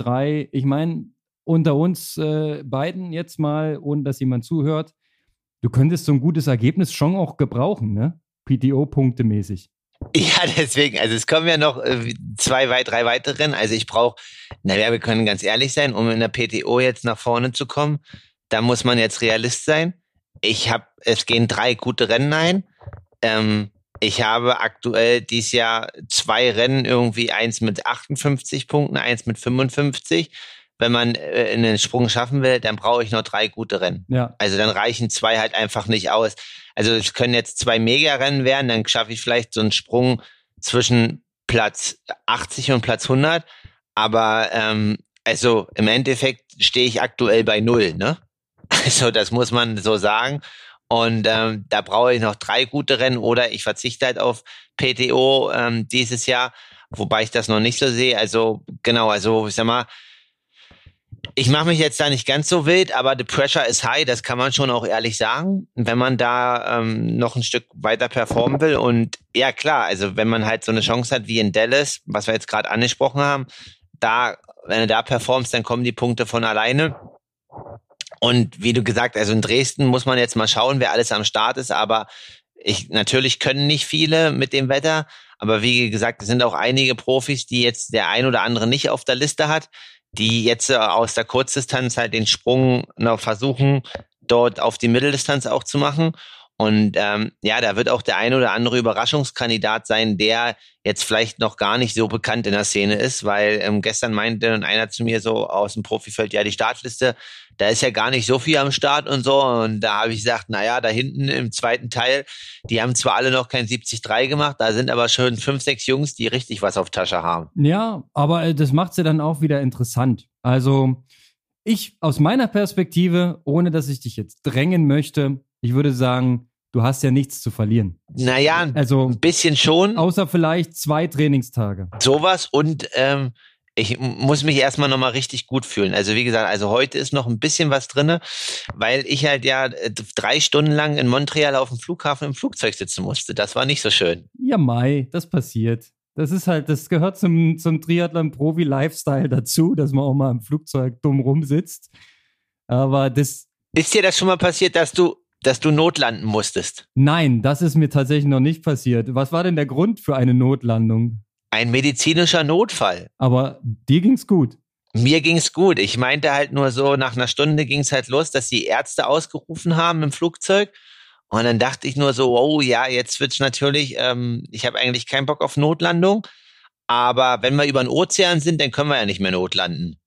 Speaker 2: ich meine, unter uns äh, beiden jetzt mal, ohne dass jemand zuhört, du könntest so ein gutes Ergebnis schon auch gebrauchen, ne? PTO-Punkte mäßig.
Speaker 1: Ja, deswegen, also es kommen ja noch äh, zwei, drei weitere. Also ich brauche, naja, wir können ganz ehrlich sein, um in der PTO jetzt nach vorne zu kommen, da muss man jetzt Realist sein. Ich habe, es gehen drei gute Rennen ein. Ähm, ich habe aktuell dieses Jahr zwei Rennen irgendwie, eins mit 58 Punkten, eins mit 55. Wenn man äh, einen Sprung schaffen will, dann brauche ich noch drei gute Rennen. Ja. Also dann reichen zwei halt einfach nicht aus. Also es können jetzt zwei Mega-Rennen werden, dann schaffe ich vielleicht so einen Sprung zwischen Platz 80 und Platz 100. Aber ähm, also im Endeffekt stehe ich aktuell bei null, ne? Also das muss man so sagen. Und ähm, da brauche ich noch drei gute Rennen oder ich verzichte halt auf PTO ähm, dieses Jahr, wobei ich das noch nicht so sehe. Also genau, also ich sag mal, ich mache mich jetzt da nicht ganz so wild, aber the pressure is high, das kann man schon auch ehrlich sagen, wenn man da ähm, noch ein Stück weiter performen will. Und ja klar, also wenn man halt so eine Chance hat wie in Dallas, was wir jetzt gerade angesprochen haben, da, wenn du da performst, dann kommen die Punkte von alleine. Und wie du gesagt, also in Dresden muss man jetzt mal schauen, wer alles am Start ist, aber ich, natürlich können nicht viele mit dem Wetter, aber wie gesagt, es sind auch einige Profis, die jetzt der ein oder andere nicht auf der Liste hat die jetzt äh, aus der Kurzdistanz halt den Sprung noch versuchen, dort auf die Mitteldistanz auch zu machen. Und ähm, ja, da wird auch der ein oder andere Überraschungskandidat sein, der jetzt vielleicht noch gar nicht so bekannt in der Szene ist, weil ähm, gestern meinte einer zu mir so aus dem Profifeld, ja, die Startliste, da ist ja gar nicht so viel am Start und so. Und da habe ich gesagt, na ja, da hinten im zweiten Teil, die haben zwar alle noch kein 70-3 gemacht, da sind aber schon fünf, sechs Jungs, die richtig was auf Tasche haben.
Speaker 2: Ja, aber äh, das macht sie dann auch wieder interessant. Also ich aus meiner Perspektive, ohne dass ich dich jetzt drängen möchte, ich würde sagen, du hast ja nichts zu verlieren.
Speaker 1: Naja, also, ein bisschen schon.
Speaker 2: Außer vielleicht zwei Trainingstage.
Speaker 1: Sowas und ähm, ich muss mich erstmal nochmal richtig gut fühlen. Also wie gesagt, also heute ist noch ein bisschen was drinne, weil ich halt ja äh, drei Stunden lang in Montreal auf dem Flughafen im Flugzeug sitzen musste. Das war nicht so schön.
Speaker 2: Ja, Mai, das passiert. Das ist halt, das gehört zum, zum Triathlon-Profi-Lifestyle dazu, dass man auch mal im Flugzeug dumm rumsitzt. Aber das.
Speaker 1: Ist dir das schon mal passiert, dass du dass du notlanden musstest?
Speaker 2: Nein, das ist mir tatsächlich noch nicht passiert. Was war denn der Grund für eine Notlandung?
Speaker 1: Ein medizinischer Notfall.
Speaker 2: Aber dir ging's gut.
Speaker 1: Mir ging's gut. Ich meinte halt nur so, nach einer Stunde ging's halt los, dass die Ärzte ausgerufen haben im Flugzeug. Und dann dachte ich nur so, oh ja, jetzt wird's natürlich, ähm, ich habe eigentlich keinen Bock auf Notlandung. Aber wenn wir über den Ozean sind, dann können wir ja nicht mehr notlanden.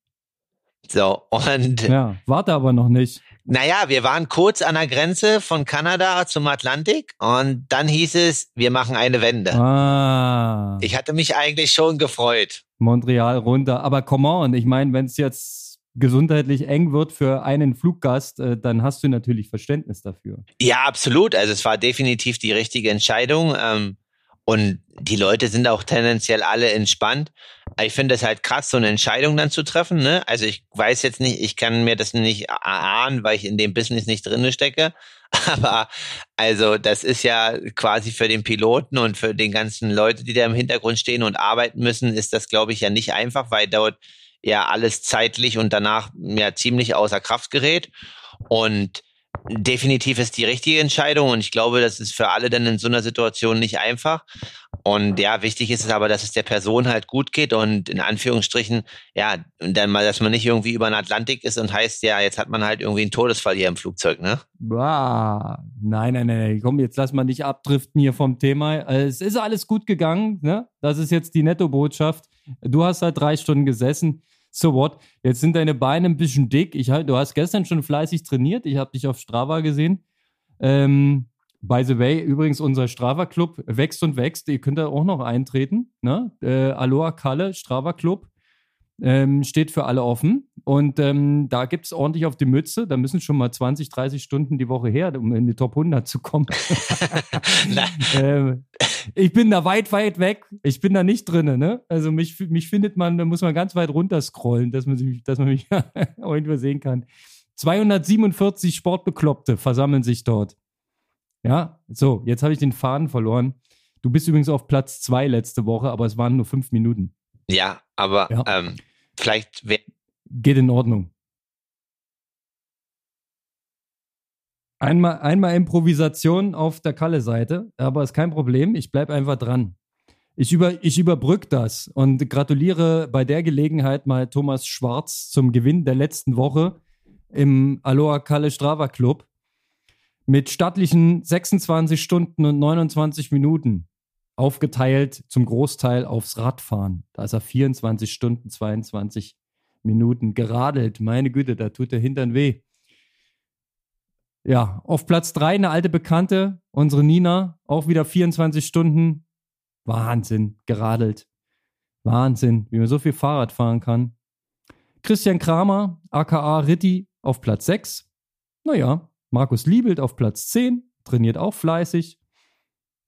Speaker 1: So, und.
Speaker 2: Ja, warte aber noch nicht.
Speaker 1: Naja, wir waren kurz an der Grenze von Kanada zum Atlantik und dann hieß es, wir machen eine Wende. Ah. Ich hatte mich eigentlich schon gefreut.
Speaker 2: Montreal runter. Aber come on, ich meine, wenn es jetzt gesundheitlich eng wird für einen Fluggast, äh, dann hast du natürlich Verständnis dafür.
Speaker 1: Ja, absolut. Also es war definitiv die richtige Entscheidung. Ähm, und die Leute sind auch tendenziell alle entspannt. Ich finde es halt krass, so eine Entscheidung dann zu treffen. Ne? Also ich weiß jetzt nicht, ich kann mir das nicht erahnen, weil ich in dem Business nicht drinne stecke. Aber also das ist ja quasi für den Piloten und für den ganzen Leute, die da im Hintergrund stehen und arbeiten müssen, ist das, glaube ich, ja nicht einfach, weil dort ja alles zeitlich und danach ja ziemlich außer Kraft gerät. Und definitiv ist die richtige Entscheidung und ich glaube, das ist für alle dann in so einer Situation nicht einfach. Und ja, wichtig ist es aber, dass es der Person halt gut geht und in Anführungsstrichen, ja, dann mal, dass man nicht irgendwie über den Atlantik ist und heißt, ja, jetzt hat man halt irgendwie einen Todesfall hier im Flugzeug, ne?
Speaker 2: Bah, nein, nein, nein, komm, jetzt lass mal nicht abdriften hier vom Thema. Es ist alles gut gegangen, ne? Das ist jetzt die Netto-Botschaft. Du hast halt drei Stunden gesessen. So what? Jetzt sind deine Beine ein bisschen dick. Ich, du hast gestern schon fleißig trainiert. Ich habe dich auf Strava gesehen. Ähm, By the way, übrigens, unser Strava Club wächst und wächst. Ihr könnt da auch noch eintreten. Ne? Äh, Aloha Kalle, Strava Club. Ähm, steht für alle offen. Und ähm, da gibt es ordentlich auf die Mütze. Da müssen schon mal 20, 30 Stunden die Woche her, um in die Top 100 zu kommen. ähm, ich bin da weit, weit weg. Ich bin da nicht drin. Ne? Also mich, mich findet man, da muss man ganz weit runter scrollen, dass man, sich, dass man mich irgendwo sehen kann. 247 Sportbekloppte versammeln sich dort. Ja, so, jetzt habe ich den Faden verloren. Du bist übrigens auf Platz zwei letzte Woche, aber es waren nur fünf Minuten.
Speaker 1: Ja, aber ja. Ähm, vielleicht.
Speaker 2: Geht in Ordnung. Einmal, einmal Improvisation auf der Kalle-Seite, aber ist kein Problem. Ich bleibe einfach dran. Ich, über, ich überbrück das und gratuliere bei der Gelegenheit mal Thomas Schwarz zum Gewinn der letzten Woche im Aloha Kalle Strava Club mit stattlichen 26 Stunden und 29 Minuten aufgeteilt zum Großteil aufs Radfahren. Da ist er 24 Stunden, 22 Minuten geradelt. Meine Güte, da tut der Hintern weh. Ja, auf Platz 3 eine alte Bekannte, unsere Nina, auch wieder 24 Stunden. Wahnsinn, geradelt. Wahnsinn, wie man so viel Fahrrad fahren kann. Christian Kramer, aka Ritti, auf Platz 6. Naja, Markus Liebelt auf Platz 10, trainiert auch fleißig.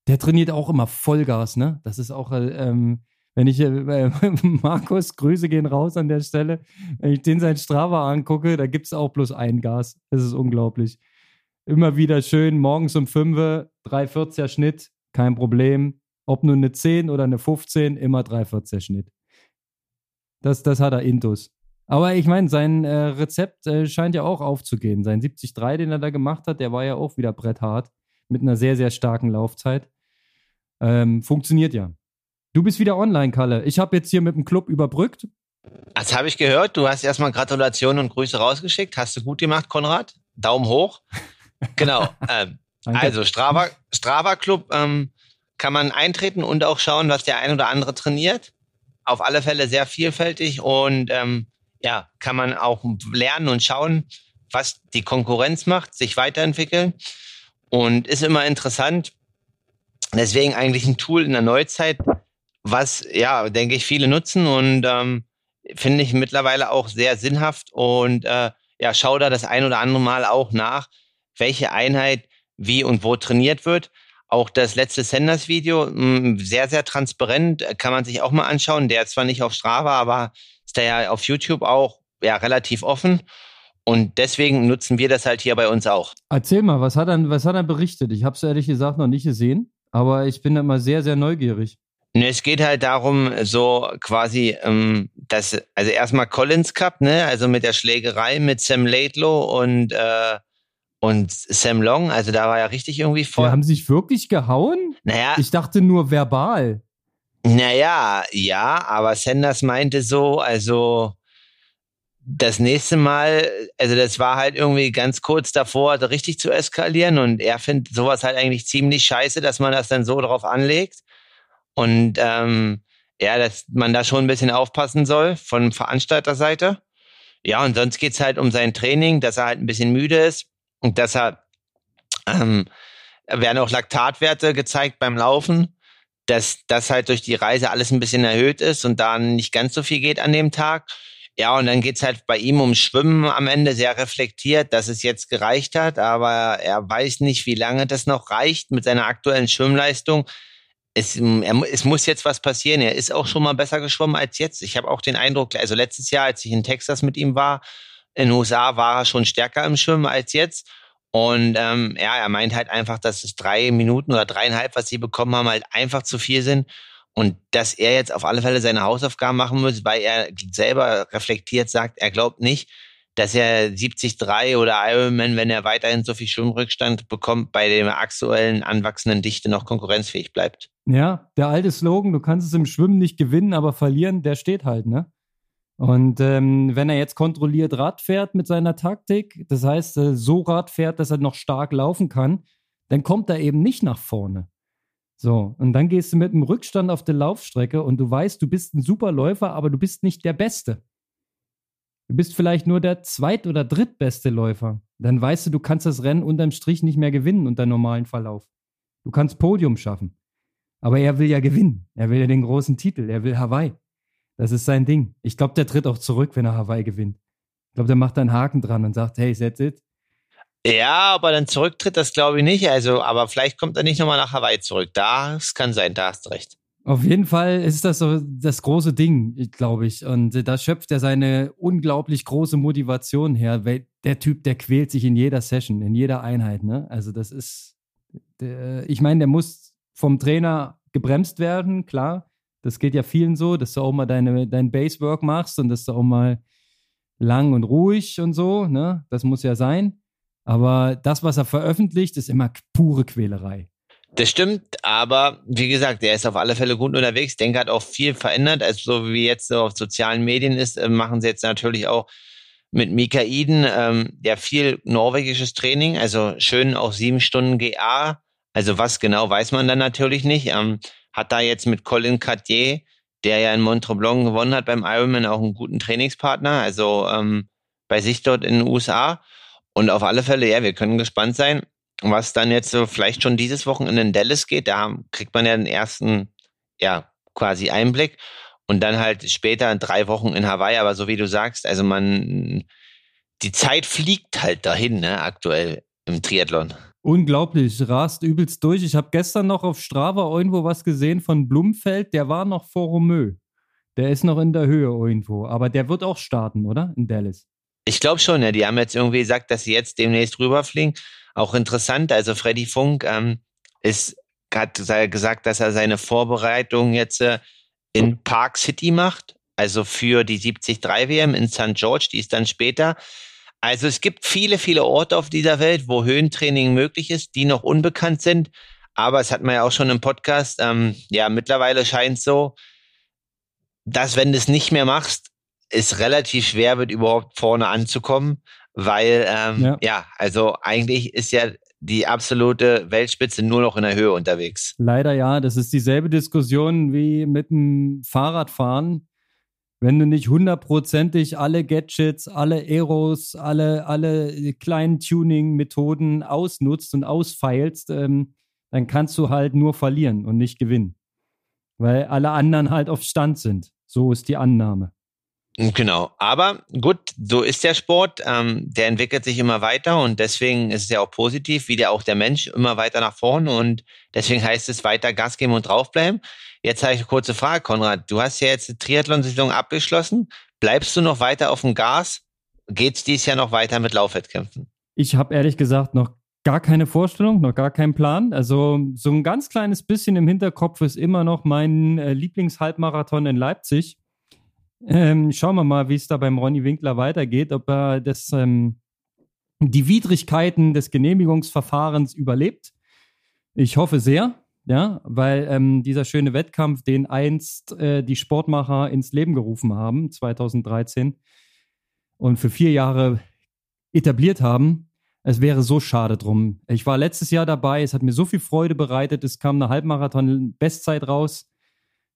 Speaker 2: Der trainiert auch immer Vollgas, ne? Das ist auch, äh, ähm, wenn ich, äh, Markus, Grüße gehen raus an der Stelle, wenn ich den sein Strava angucke, da gibt es auch bloß ein Gas. Das ist unglaublich. Immer wieder schön, morgens um 5, 3,40er Schnitt, kein Problem. Ob nur eine 10 oder eine 15, immer 3,40er Schnitt. Das, das hat er Intus. Aber ich meine, sein äh, Rezept äh, scheint ja auch aufzugehen. Sein 73, den er da gemacht hat, der war ja auch wieder bretthart mit einer sehr, sehr starken Laufzeit. Ähm, funktioniert ja. Du bist wieder online, Kalle. Ich habe jetzt hier mit dem Club überbrückt.
Speaker 1: Das habe ich gehört. Du hast erstmal Gratulationen und Grüße rausgeschickt. Hast du gut gemacht, Konrad. Daumen hoch. Genau. ähm, also Strava, Strava Club ähm, kann man eintreten und auch schauen, was der ein oder andere trainiert. Auf alle Fälle sehr vielfältig und ähm, ja, kann man auch lernen und schauen, was die Konkurrenz macht, sich weiterentwickeln. Und ist immer interessant. Deswegen eigentlich ein Tool in der Neuzeit, was, ja, denke ich, viele nutzen und ähm, finde ich mittlerweile auch sehr sinnhaft und äh, ja, schau da das ein oder andere Mal auch nach, welche Einheit wie und wo trainiert wird. Auch das letzte Senders-Video, mm, sehr, sehr transparent, kann man sich auch mal anschauen. Der ist zwar nicht auf Strava, aber ist da ja auf YouTube auch ja, relativ offen. Und deswegen nutzen wir das halt hier bei uns auch.
Speaker 2: Erzähl mal, was hat er, was hat er berichtet? Ich habe es ehrlich gesagt noch nicht gesehen, aber ich bin mal sehr, sehr neugierig.
Speaker 1: Es geht halt darum, so quasi, ähm, dass, also erstmal Collins Cup, ne, also mit der Schlägerei mit Sam Laidlow und, äh, und Sam Long, also da war ja richtig irgendwie voll.
Speaker 2: Die haben sich wirklich gehauen?
Speaker 1: Naja.
Speaker 2: Ich dachte nur verbal.
Speaker 1: Naja, ja, aber Sanders meinte so, also das nächste Mal, also das war halt irgendwie ganz kurz davor, richtig zu eskalieren und er findet sowas halt eigentlich ziemlich scheiße, dass man das dann so drauf anlegt und ähm, ja, dass man da schon ein bisschen aufpassen soll von Veranstalterseite. Ja, und sonst geht's halt um sein Training, dass er halt ein bisschen müde ist und dass er ähm, werden auch Laktatwerte gezeigt beim Laufen dass das halt durch die Reise alles ein bisschen erhöht ist und da nicht ganz so viel geht an dem Tag. Ja, und dann geht's halt bei ihm um Schwimmen am Ende sehr reflektiert, dass es jetzt gereicht hat, aber er weiß nicht, wie lange das noch reicht mit seiner aktuellen Schwimmleistung. Es, er, es muss jetzt was passieren. Er ist auch schon mal besser geschwommen als jetzt. Ich habe auch den Eindruck, also letztes Jahr, als ich in Texas mit ihm war, in USA war er schon stärker im Schwimmen als jetzt. Und ähm, ja, er meint halt einfach, dass es drei Minuten oder dreieinhalb, was sie bekommen haben, halt einfach zu viel sind. Und dass er jetzt auf alle Fälle seine Hausaufgaben machen muss, weil er selber reflektiert sagt, er glaubt nicht, dass er 70,3 oder Ironman, wenn er weiterhin so viel Schwimmrückstand bekommt, bei der aktuellen anwachsenden Dichte noch konkurrenzfähig bleibt.
Speaker 2: Ja, der alte Slogan, du kannst es im Schwimmen nicht gewinnen, aber verlieren, der steht halt, ne? Und ähm, wenn er jetzt kontrolliert Rad fährt mit seiner Taktik, das heißt, äh, so Rad fährt, dass er noch stark laufen kann, dann kommt er eben nicht nach vorne. So, und dann gehst du mit einem Rückstand auf der Laufstrecke und du weißt, du bist ein super Läufer, aber du bist nicht der Beste. Du bist vielleicht nur der zweit- oder drittbeste Läufer. Dann weißt du, du kannst das Rennen unterm Strich nicht mehr gewinnen unter normalen Verlauf. Du kannst Podium schaffen. Aber er will ja gewinnen. Er will ja den großen Titel. Er will Hawaii. Das ist sein Ding. Ich glaube, der tritt auch zurück, wenn er Hawaii gewinnt. Ich glaube, der macht da einen Haken dran und sagt, hey, that's it.
Speaker 1: Ja, aber dann zurücktritt das glaube ich nicht. Also, aber vielleicht kommt er nicht nochmal nach Hawaii zurück. Das kann sein, da hast du recht.
Speaker 2: Auf jeden Fall ist das so das große Ding, glaube ich. Und da schöpft er seine unglaublich große Motivation her. Der Typ, der quält sich in jeder Session, in jeder Einheit. Ne? Also das ist, der, ich meine, der muss vom Trainer gebremst werden, klar. Das geht ja vielen so, dass du auch mal deine, dein Basework machst und dass du auch mal lang und ruhig und so. Ne? Das muss ja sein. Aber das, was er veröffentlicht, ist immer pure Quälerei.
Speaker 1: Das stimmt, aber wie gesagt, er ist auf alle Fälle gut unterwegs. Denke hat auch viel verändert. Also so wie jetzt so auf sozialen Medien ist, äh, machen sie jetzt natürlich auch mit Mika Iden ähm, ja viel norwegisches Training, also schön auch sieben Stunden GA. Also was genau weiß man dann natürlich nicht. Ähm, hat da jetzt mit Colin Cartier, der ja in Montreblanc gewonnen hat beim Ironman, auch einen guten Trainingspartner, also ähm, bei sich dort in den USA. Und auf alle Fälle, ja, wir können gespannt sein was dann jetzt so vielleicht schon dieses Wochenende in Dallas geht, da kriegt man ja den ersten, ja, quasi Einblick und dann halt später drei Wochen in Hawaii, aber so wie du sagst, also man, die Zeit fliegt halt dahin, ne, aktuell im Triathlon.
Speaker 2: Unglaublich, rast übelst durch. Ich habe gestern noch auf Strava irgendwo was gesehen von Blumfeld, der war noch vor Romeu. Der ist noch in der Höhe irgendwo, aber der wird auch starten, oder? In Dallas.
Speaker 1: Ich glaube schon, ja. Die haben jetzt irgendwie gesagt, dass sie jetzt demnächst rüberfliegen. Auch interessant, also Freddy Funk ähm, ist, hat gesagt, dass er seine Vorbereitung jetzt äh, in Park City macht, also für die 73 WM in St. George, die ist dann später. Also es gibt viele, viele Orte auf dieser Welt, wo Höhentraining möglich ist, die noch unbekannt sind. Aber es hat man ja auch schon im Podcast. Ähm, ja, mittlerweile scheint es so, dass wenn du es nicht mehr machst, es relativ schwer wird, überhaupt vorne anzukommen weil ähm, ja. ja, also eigentlich ist ja die absolute Weltspitze nur noch in der Höhe unterwegs.
Speaker 2: Leider ja, das ist dieselbe Diskussion wie mit dem Fahrradfahren. Wenn du nicht hundertprozentig alle Gadgets, alle Aeros, alle, alle kleinen Tuning-Methoden ausnutzt und ausfeilst, ähm, dann kannst du halt nur verlieren und nicht gewinnen. Weil alle anderen halt auf Stand sind. So ist die Annahme.
Speaker 1: Genau, aber gut, so ist der Sport. Ähm, der entwickelt sich immer weiter und deswegen ist es ja auch positiv, wie der auch der Mensch immer weiter nach vorne und deswegen heißt es weiter Gas geben und draufbleiben. Jetzt habe ich eine kurze Frage, Konrad. Du hast ja jetzt die Triathlon-Saison abgeschlossen. Bleibst du noch weiter auf dem Gas? Geht's dies Jahr noch weiter mit Laufwettkämpfen?
Speaker 2: Ich habe ehrlich gesagt noch gar keine Vorstellung, noch gar keinen Plan. Also so ein ganz kleines bisschen im Hinterkopf ist immer noch mein äh, Lieblingshalbmarathon in Leipzig ähm, schauen wir mal, wie es da beim Ronny Winkler weitergeht, ob er das, ähm, die Widrigkeiten des Genehmigungsverfahrens überlebt. Ich hoffe sehr, ja, weil ähm, dieser schöne Wettkampf, den einst äh, die Sportmacher ins Leben gerufen haben, 2013, und für vier Jahre etabliert haben, es wäre so schade drum. Ich war letztes Jahr dabei, es hat mir so viel Freude bereitet, es kam eine Halbmarathon-Bestzeit raus.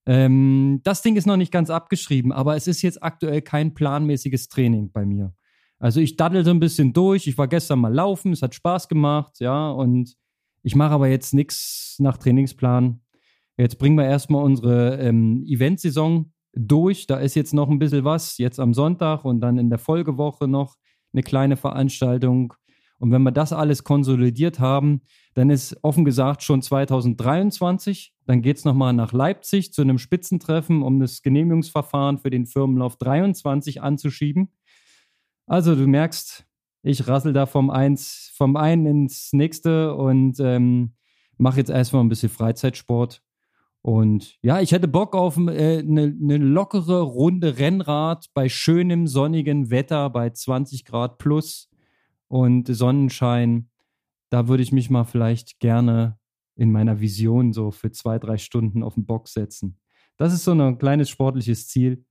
Speaker 2: Ähm, das Ding ist noch nicht ganz abgeschrieben, aber es ist jetzt aktuell kein planmäßiges Training bei mir. Also ich daddel so ein bisschen durch. Ich war gestern mal laufen, es hat Spaß gemacht, ja, und ich mache aber jetzt nichts nach Trainingsplan. Jetzt bringen wir erstmal unsere ähm, Eventsaison durch. Da ist jetzt noch ein bisschen was, jetzt am Sonntag und dann in der Folgewoche noch eine kleine Veranstaltung. Und wenn wir das alles konsolidiert haben, dann ist offen gesagt schon 2023. Dann geht es nochmal nach Leipzig zu einem Spitzentreffen, um das Genehmigungsverfahren für den Firmenlauf 23 anzuschieben. Also du merkst, ich rassel da vom, eins, vom einen ins nächste und ähm, mache jetzt erstmal ein bisschen Freizeitsport. Und ja, ich hätte Bock auf eine äh, ne, ne lockere Runde Rennrad bei schönem sonnigen Wetter bei 20 Grad plus und Sonnenschein. Da würde ich mich mal vielleicht gerne in meiner Vision so für zwei, drei Stunden auf den Bock setzen. Das ist so ein kleines sportliches Ziel.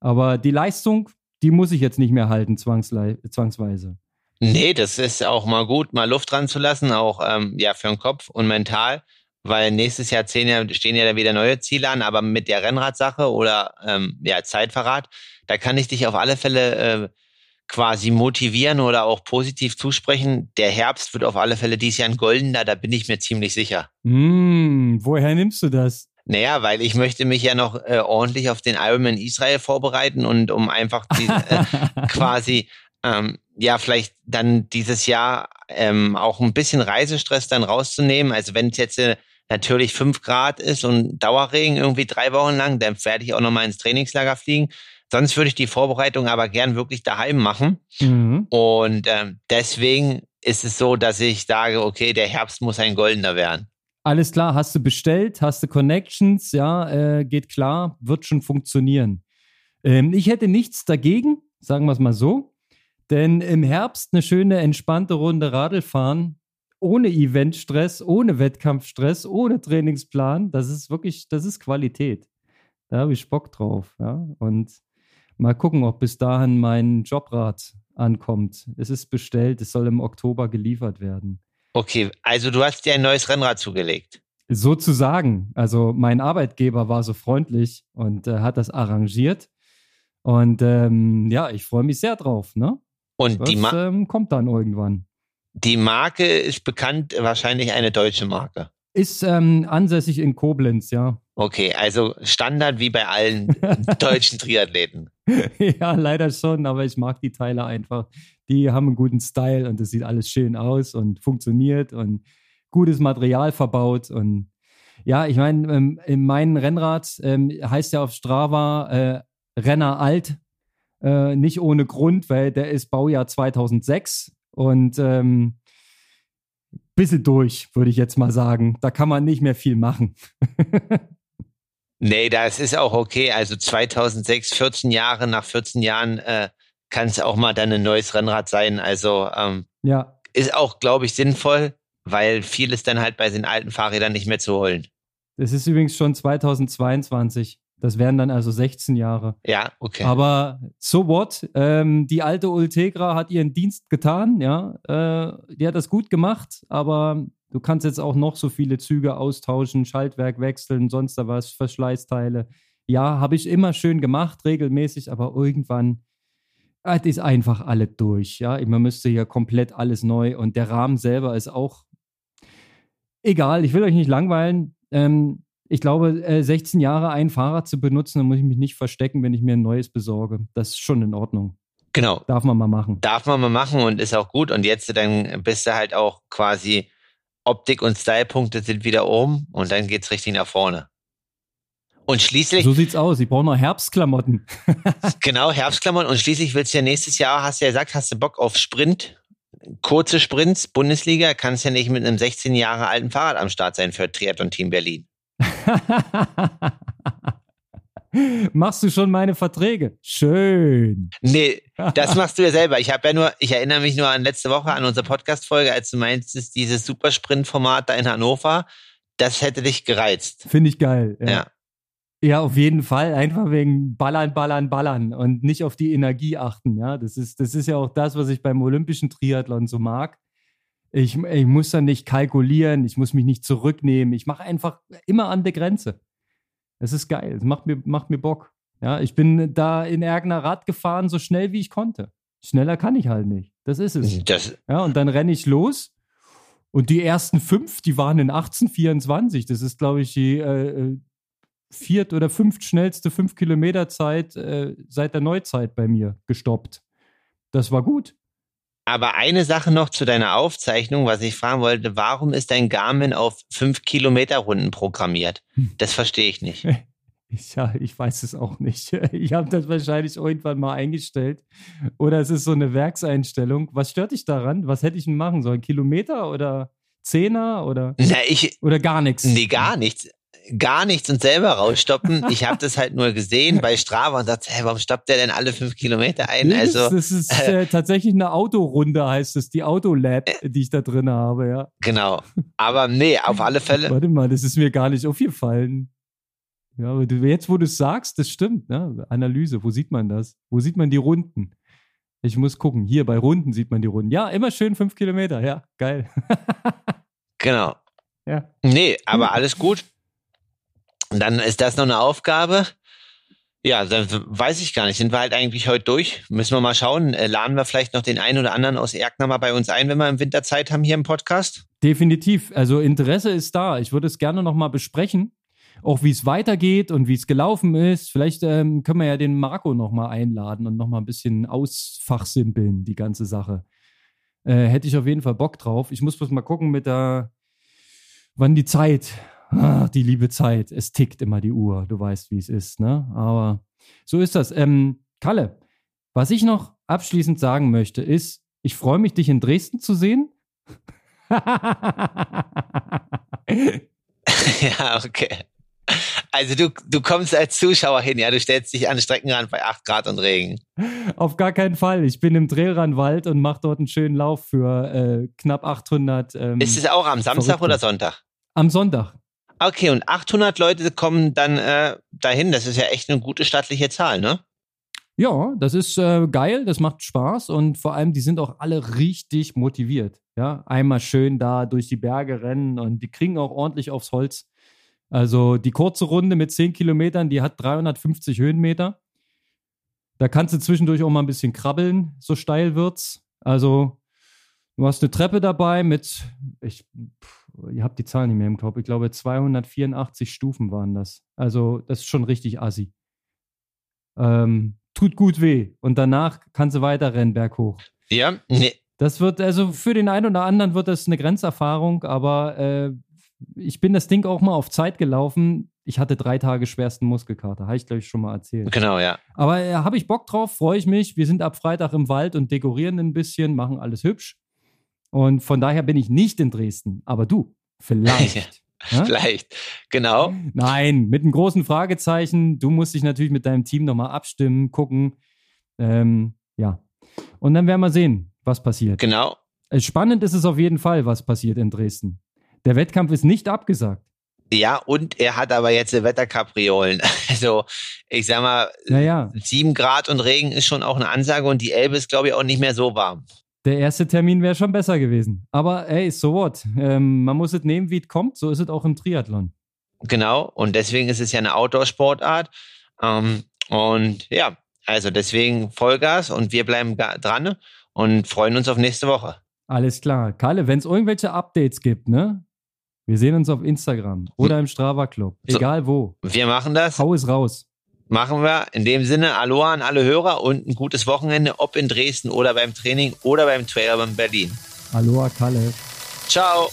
Speaker 2: Aber die Leistung, die muss ich jetzt nicht mehr halten, zwangsweise.
Speaker 1: Nee, das ist auch mal gut, mal Luft dran zu lassen, auch ähm, ja für den Kopf und mental, weil nächstes Jahr stehen ja da wieder neue Ziele an, aber mit der Rennradsache oder ähm, ja Zeitverrat, da kann ich dich auf alle Fälle äh, quasi motivieren oder auch positiv zusprechen. Der Herbst wird auf alle Fälle dieses Jahr ein goldener, da bin ich mir ziemlich sicher.
Speaker 2: Mm, woher nimmst du das?
Speaker 1: Naja, weil ich möchte mich ja noch äh, ordentlich auf den Ironman Israel vorbereiten und um einfach die, äh, quasi ähm, ja vielleicht dann dieses Jahr ähm, auch ein bisschen Reisestress dann rauszunehmen. Also wenn es jetzt äh, natürlich fünf Grad ist und Dauerregen irgendwie drei Wochen lang, dann werde ich auch noch mal ins Trainingslager fliegen. Sonst würde ich die Vorbereitung aber gern wirklich daheim machen. Mhm. Und ähm, deswegen ist es so, dass ich sage, okay, der Herbst muss ein goldener werden.
Speaker 2: Alles klar, hast du bestellt, hast du Connections, ja, äh, geht klar, wird schon funktionieren. Ähm, ich hätte nichts dagegen, sagen wir es mal so. Denn im Herbst eine schöne, entspannte Runde Radl fahren, ohne Eventstress, ohne Wettkampfstress, ohne Trainingsplan, das ist wirklich, das ist Qualität. Da habe ich Bock drauf. Ja? Und mal gucken, ob bis dahin mein Jobrad ankommt. Es ist bestellt, es soll im Oktober geliefert werden.
Speaker 1: Okay, also du hast dir ein neues Rennrad zugelegt.
Speaker 2: Sozusagen. Also mein Arbeitgeber war so freundlich und äh, hat das arrangiert. Und ähm, ja, ich freue mich sehr drauf. Ne?
Speaker 1: Und das, die
Speaker 2: ähm, kommt dann irgendwann.
Speaker 1: Die Marke ist bekannt, wahrscheinlich eine deutsche Marke.
Speaker 2: Ist ähm, ansässig in Koblenz, ja.
Speaker 1: Okay, also Standard wie bei allen deutschen Triathleten.
Speaker 2: ja, leider schon, aber ich mag die Teile einfach. Die haben einen guten Style und es sieht alles schön aus und funktioniert und gutes Material verbaut. Und ja, ich meine, ähm, in meinem Rennrad ähm, heißt ja auf Strava äh, Renner alt äh, nicht ohne Grund, weil der ist Baujahr 2006 und ähm, bisschen durch, würde ich jetzt mal sagen. Da kann man nicht mehr viel machen.
Speaker 1: nee, das ist auch okay. Also 2006, 14 Jahre, nach 14 Jahren äh, kann es auch mal dann ein neues Rennrad sein. Also ähm, ja. ist auch, glaube ich, sinnvoll, weil vieles dann halt bei den alten Fahrrädern nicht mehr zu holen.
Speaker 2: Das ist übrigens schon 2022. Das wären dann also 16 Jahre.
Speaker 1: Ja, okay.
Speaker 2: Aber so what? Ähm, die alte Ultegra hat ihren Dienst getan, ja. Äh, die hat das gut gemacht, aber du kannst jetzt auch noch so viele Züge austauschen, Schaltwerk wechseln, sonst da was, Verschleißteile. Ja, habe ich immer schön gemacht, regelmäßig, aber irgendwann äh, ist einfach alles durch, ja. Man müsste hier komplett alles neu und der Rahmen selber ist auch egal. Ich will euch nicht langweilen. Ähm, ich glaube, 16 äh, Jahre ein Fahrrad zu benutzen, dann muss ich mich nicht verstecken, wenn ich mir ein neues besorge. Das ist schon in Ordnung.
Speaker 1: Genau.
Speaker 2: Darf man mal machen.
Speaker 1: Darf man mal machen und ist auch gut. Und jetzt dann bist du halt auch quasi Optik und Stylepunkte sind wieder oben und dann geht's richtig nach vorne. Und schließlich.
Speaker 2: So sieht's aus. Ich brauche noch Herbstklamotten.
Speaker 1: genau, Herbstklamotten. Und schließlich willst du ja nächstes Jahr, hast du ja gesagt, hast du Bock auf Sprint. Kurze Sprints, Bundesliga, kannst ja nicht mit einem 16 Jahre alten Fahrrad am Start sein für Triathlon Team Berlin.
Speaker 2: Machst du schon meine Verträge? Schön.
Speaker 1: Nee, das machst du ja selber. Ich habe ja nur, ich erinnere mich nur an letzte Woche an unsere Podcast-Folge, als du meinst, dieses Supersprint-Format da in Hannover, das hätte dich gereizt.
Speaker 2: Finde ich geil.
Speaker 1: Ja. ja.
Speaker 2: ja. auf jeden Fall. Einfach wegen Ballern, Ballern, Ballern und nicht auf die Energie achten. Ja, das ist, das ist ja auch das, was ich beim olympischen Triathlon so mag. Ich, ich muss dann nicht kalkulieren, ich muss mich nicht zurücknehmen. Ich mache einfach immer an der Grenze. Es ist geil, es macht mir, macht mir Bock. Ja, ich bin da in Ergner Rad gefahren, so schnell wie ich konnte. Schneller kann ich halt nicht. Das ist es. Das ja, und dann renne ich los. Und die ersten fünf, die waren in 1824. Das ist, glaube ich, die äh, äh, viert- oder fünft schnellste fünf Kilometer Zeit äh, seit der Neuzeit bei mir gestoppt. Das war gut.
Speaker 1: Aber eine Sache noch zu deiner Aufzeichnung, was ich fragen wollte, warum ist dein Garmin auf fünf Kilometer Runden programmiert? Hm. Das verstehe ich nicht.
Speaker 2: Ich, ja, ich weiß es auch nicht. Ich habe das wahrscheinlich irgendwann mal eingestellt. Oder es ist so eine Werkseinstellung. Was stört dich daran? Was hätte ich denn machen sollen? Kilometer oder Zehner oder,
Speaker 1: Na, ich,
Speaker 2: oder gar nichts?
Speaker 1: Nee, gar nichts. Gar nichts und selber rausstoppen. Ich habe das halt nur gesehen bei Strava und dachte, hey, warum stoppt der denn alle fünf Kilometer ein?
Speaker 2: Also das ist äh, tatsächlich eine Autorunde, heißt es, die Autolab, äh, die ich da drin habe, ja.
Speaker 1: Genau. Aber nee, auf alle Fälle.
Speaker 2: Warte mal, das ist mir gar nicht aufgefallen. Ja, aber jetzt, wo du es sagst, das stimmt, ne? Analyse, wo sieht man das? Wo sieht man die Runden? Ich muss gucken. Hier bei Runden sieht man die Runden. Ja, immer schön fünf Kilometer. Ja, geil.
Speaker 1: genau. Ja. Nee, aber alles gut. Und dann ist das noch eine Aufgabe. Ja, dann weiß ich gar nicht. Sind wir halt eigentlich heute durch? Müssen wir mal schauen. Äh, laden wir vielleicht noch den einen oder anderen aus Erkner mal bei uns ein, wenn wir im Winter Zeit haben hier im Podcast?
Speaker 2: Definitiv. Also Interesse ist da. Ich würde es gerne noch mal besprechen. Auch wie es weitergeht und wie es gelaufen ist. Vielleicht ähm, können wir ja den Marco noch mal einladen und noch mal ein bisschen ausfachsimpeln, die ganze Sache. Äh, hätte ich auf jeden Fall Bock drauf. Ich muss bloß mal gucken mit der, wann die Zeit Ach, die liebe Zeit. Es tickt immer die Uhr. Du weißt, wie es ist, ne? Aber so ist das. Ähm, Kalle, was ich noch abschließend sagen möchte, ist, ich freue mich, dich in Dresden zu sehen.
Speaker 1: ja, okay. Also du, du kommst als Zuschauer hin, ja, du stellst dich an den Streckenrand bei 8 Grad und Regen.
Speaker 2: Auf gar keinen Fall. Ich bin im Drehrandwald und mache dort einen schönen Lauf für äh, knapp 800. Ähm,
Speaker 1: ist es auch am Samstag Verrückte. oder Sonntag?
Speaker 2: Am Sonntag.
Speaker 1: Okay, und 800 Leute kommen dann äh, dahin. Das ist ja echt eine gute stattliche Zahl, ne?
Speaker 2: Ja, das ist äh, geil, das macht Spaß und vor allem, die sind auch alle richtig motiviert. Ja, einmal schön da durch die Berge rennen und die kriegen auch ordentlich aufs Holz. Also die kurze Runde mit 10 Kilometern, die hat 350 Höhenmeter. Da kannst du zwischendurch auch mal ein bisschen krabbeln, so steil wird's. Also du hast eine Treppe dabei mit, ich, ihr habt die Zahlen nicht mehr im Kopf, ich glaube 284 Stufen waren das. Also das ist schon richtig assi. Ähm, tut gut weh. Und danach kannst du weiter rennen, berghoch.
Speaker 1: Ja, nee.
Speaker 2: Das wird, also für den einen oder anderen wird das eine Grenzerfahrung, aber äh, ich bin das Ding auch mal auf Zeit gelaufen. Ich hatte drei Tage schwersten Muskelkater, habe ich glaube ich schon mal erzählt.
Speaker 1: Genau, ja.
Speaker 2: Aber äh, habe ich Bock drauf, freue ich mich. Wir sind ab Freitag im Wald und dekorieren ein bisschen, machen alles hübsch. Und von daher bin ich nicht in Dresden. Aber du, vielleicht.
Speaker 1: Ja, vielleicht, genau.
Speaker 2: Nein, mit einem großen Fragezeichen. Du musst dich natürlich mit deinem Team nochmal abstimmen, gucken. Ähm, ja. Und dann werden wir sehen, was passiert.
Speaker 1: Genau.
Speaker 2: Äh, spannend ist es auf jeden Fall, was passiert in Dresden. Der Wettkampf ist nicht abgesagt.
Speaker 1: Ja, und er hat aber jetzt Wetterkapriolen. Also, ich sag mal,
Speaker 2: ja,
Speaker 1: sieben Grad und Regen ist schon auch eine Ansage und die Elbe ist, glaube ich, auch nicht mehr so warm.
Speaker 2: Der erste Termin wäre schon besser gewesen. Aber ey, so what? Ähm, man muss es nehmen, wie es kommt. So ist es auch im Triathlon.
Speaker 1: Genau. Und deswegen ist es ja eine Outdoor-Sportart. Ähm, und ja, also deswegen Vollgas und wir bleiben dran und freuen uns auf nächste Woche.
Speaker 2: Alles klar. Kalle, wenn es irgendwelche Updates gibt, ne? Wir sehen uns auf Instagram oder im Strava Club. Egal wo.
Speaker 1: Wir machen das.
Speaker 2: Hau es raus.
Speaker 1: Machen wir. In dem Sinne, Aloha an alle Hörer und ein gutes Wochenende, ob in Dresden oder beim Training oder beim Trail in Berlin.
Speaker 2: Aloha, Kalle.
Speaker 1: Ciao.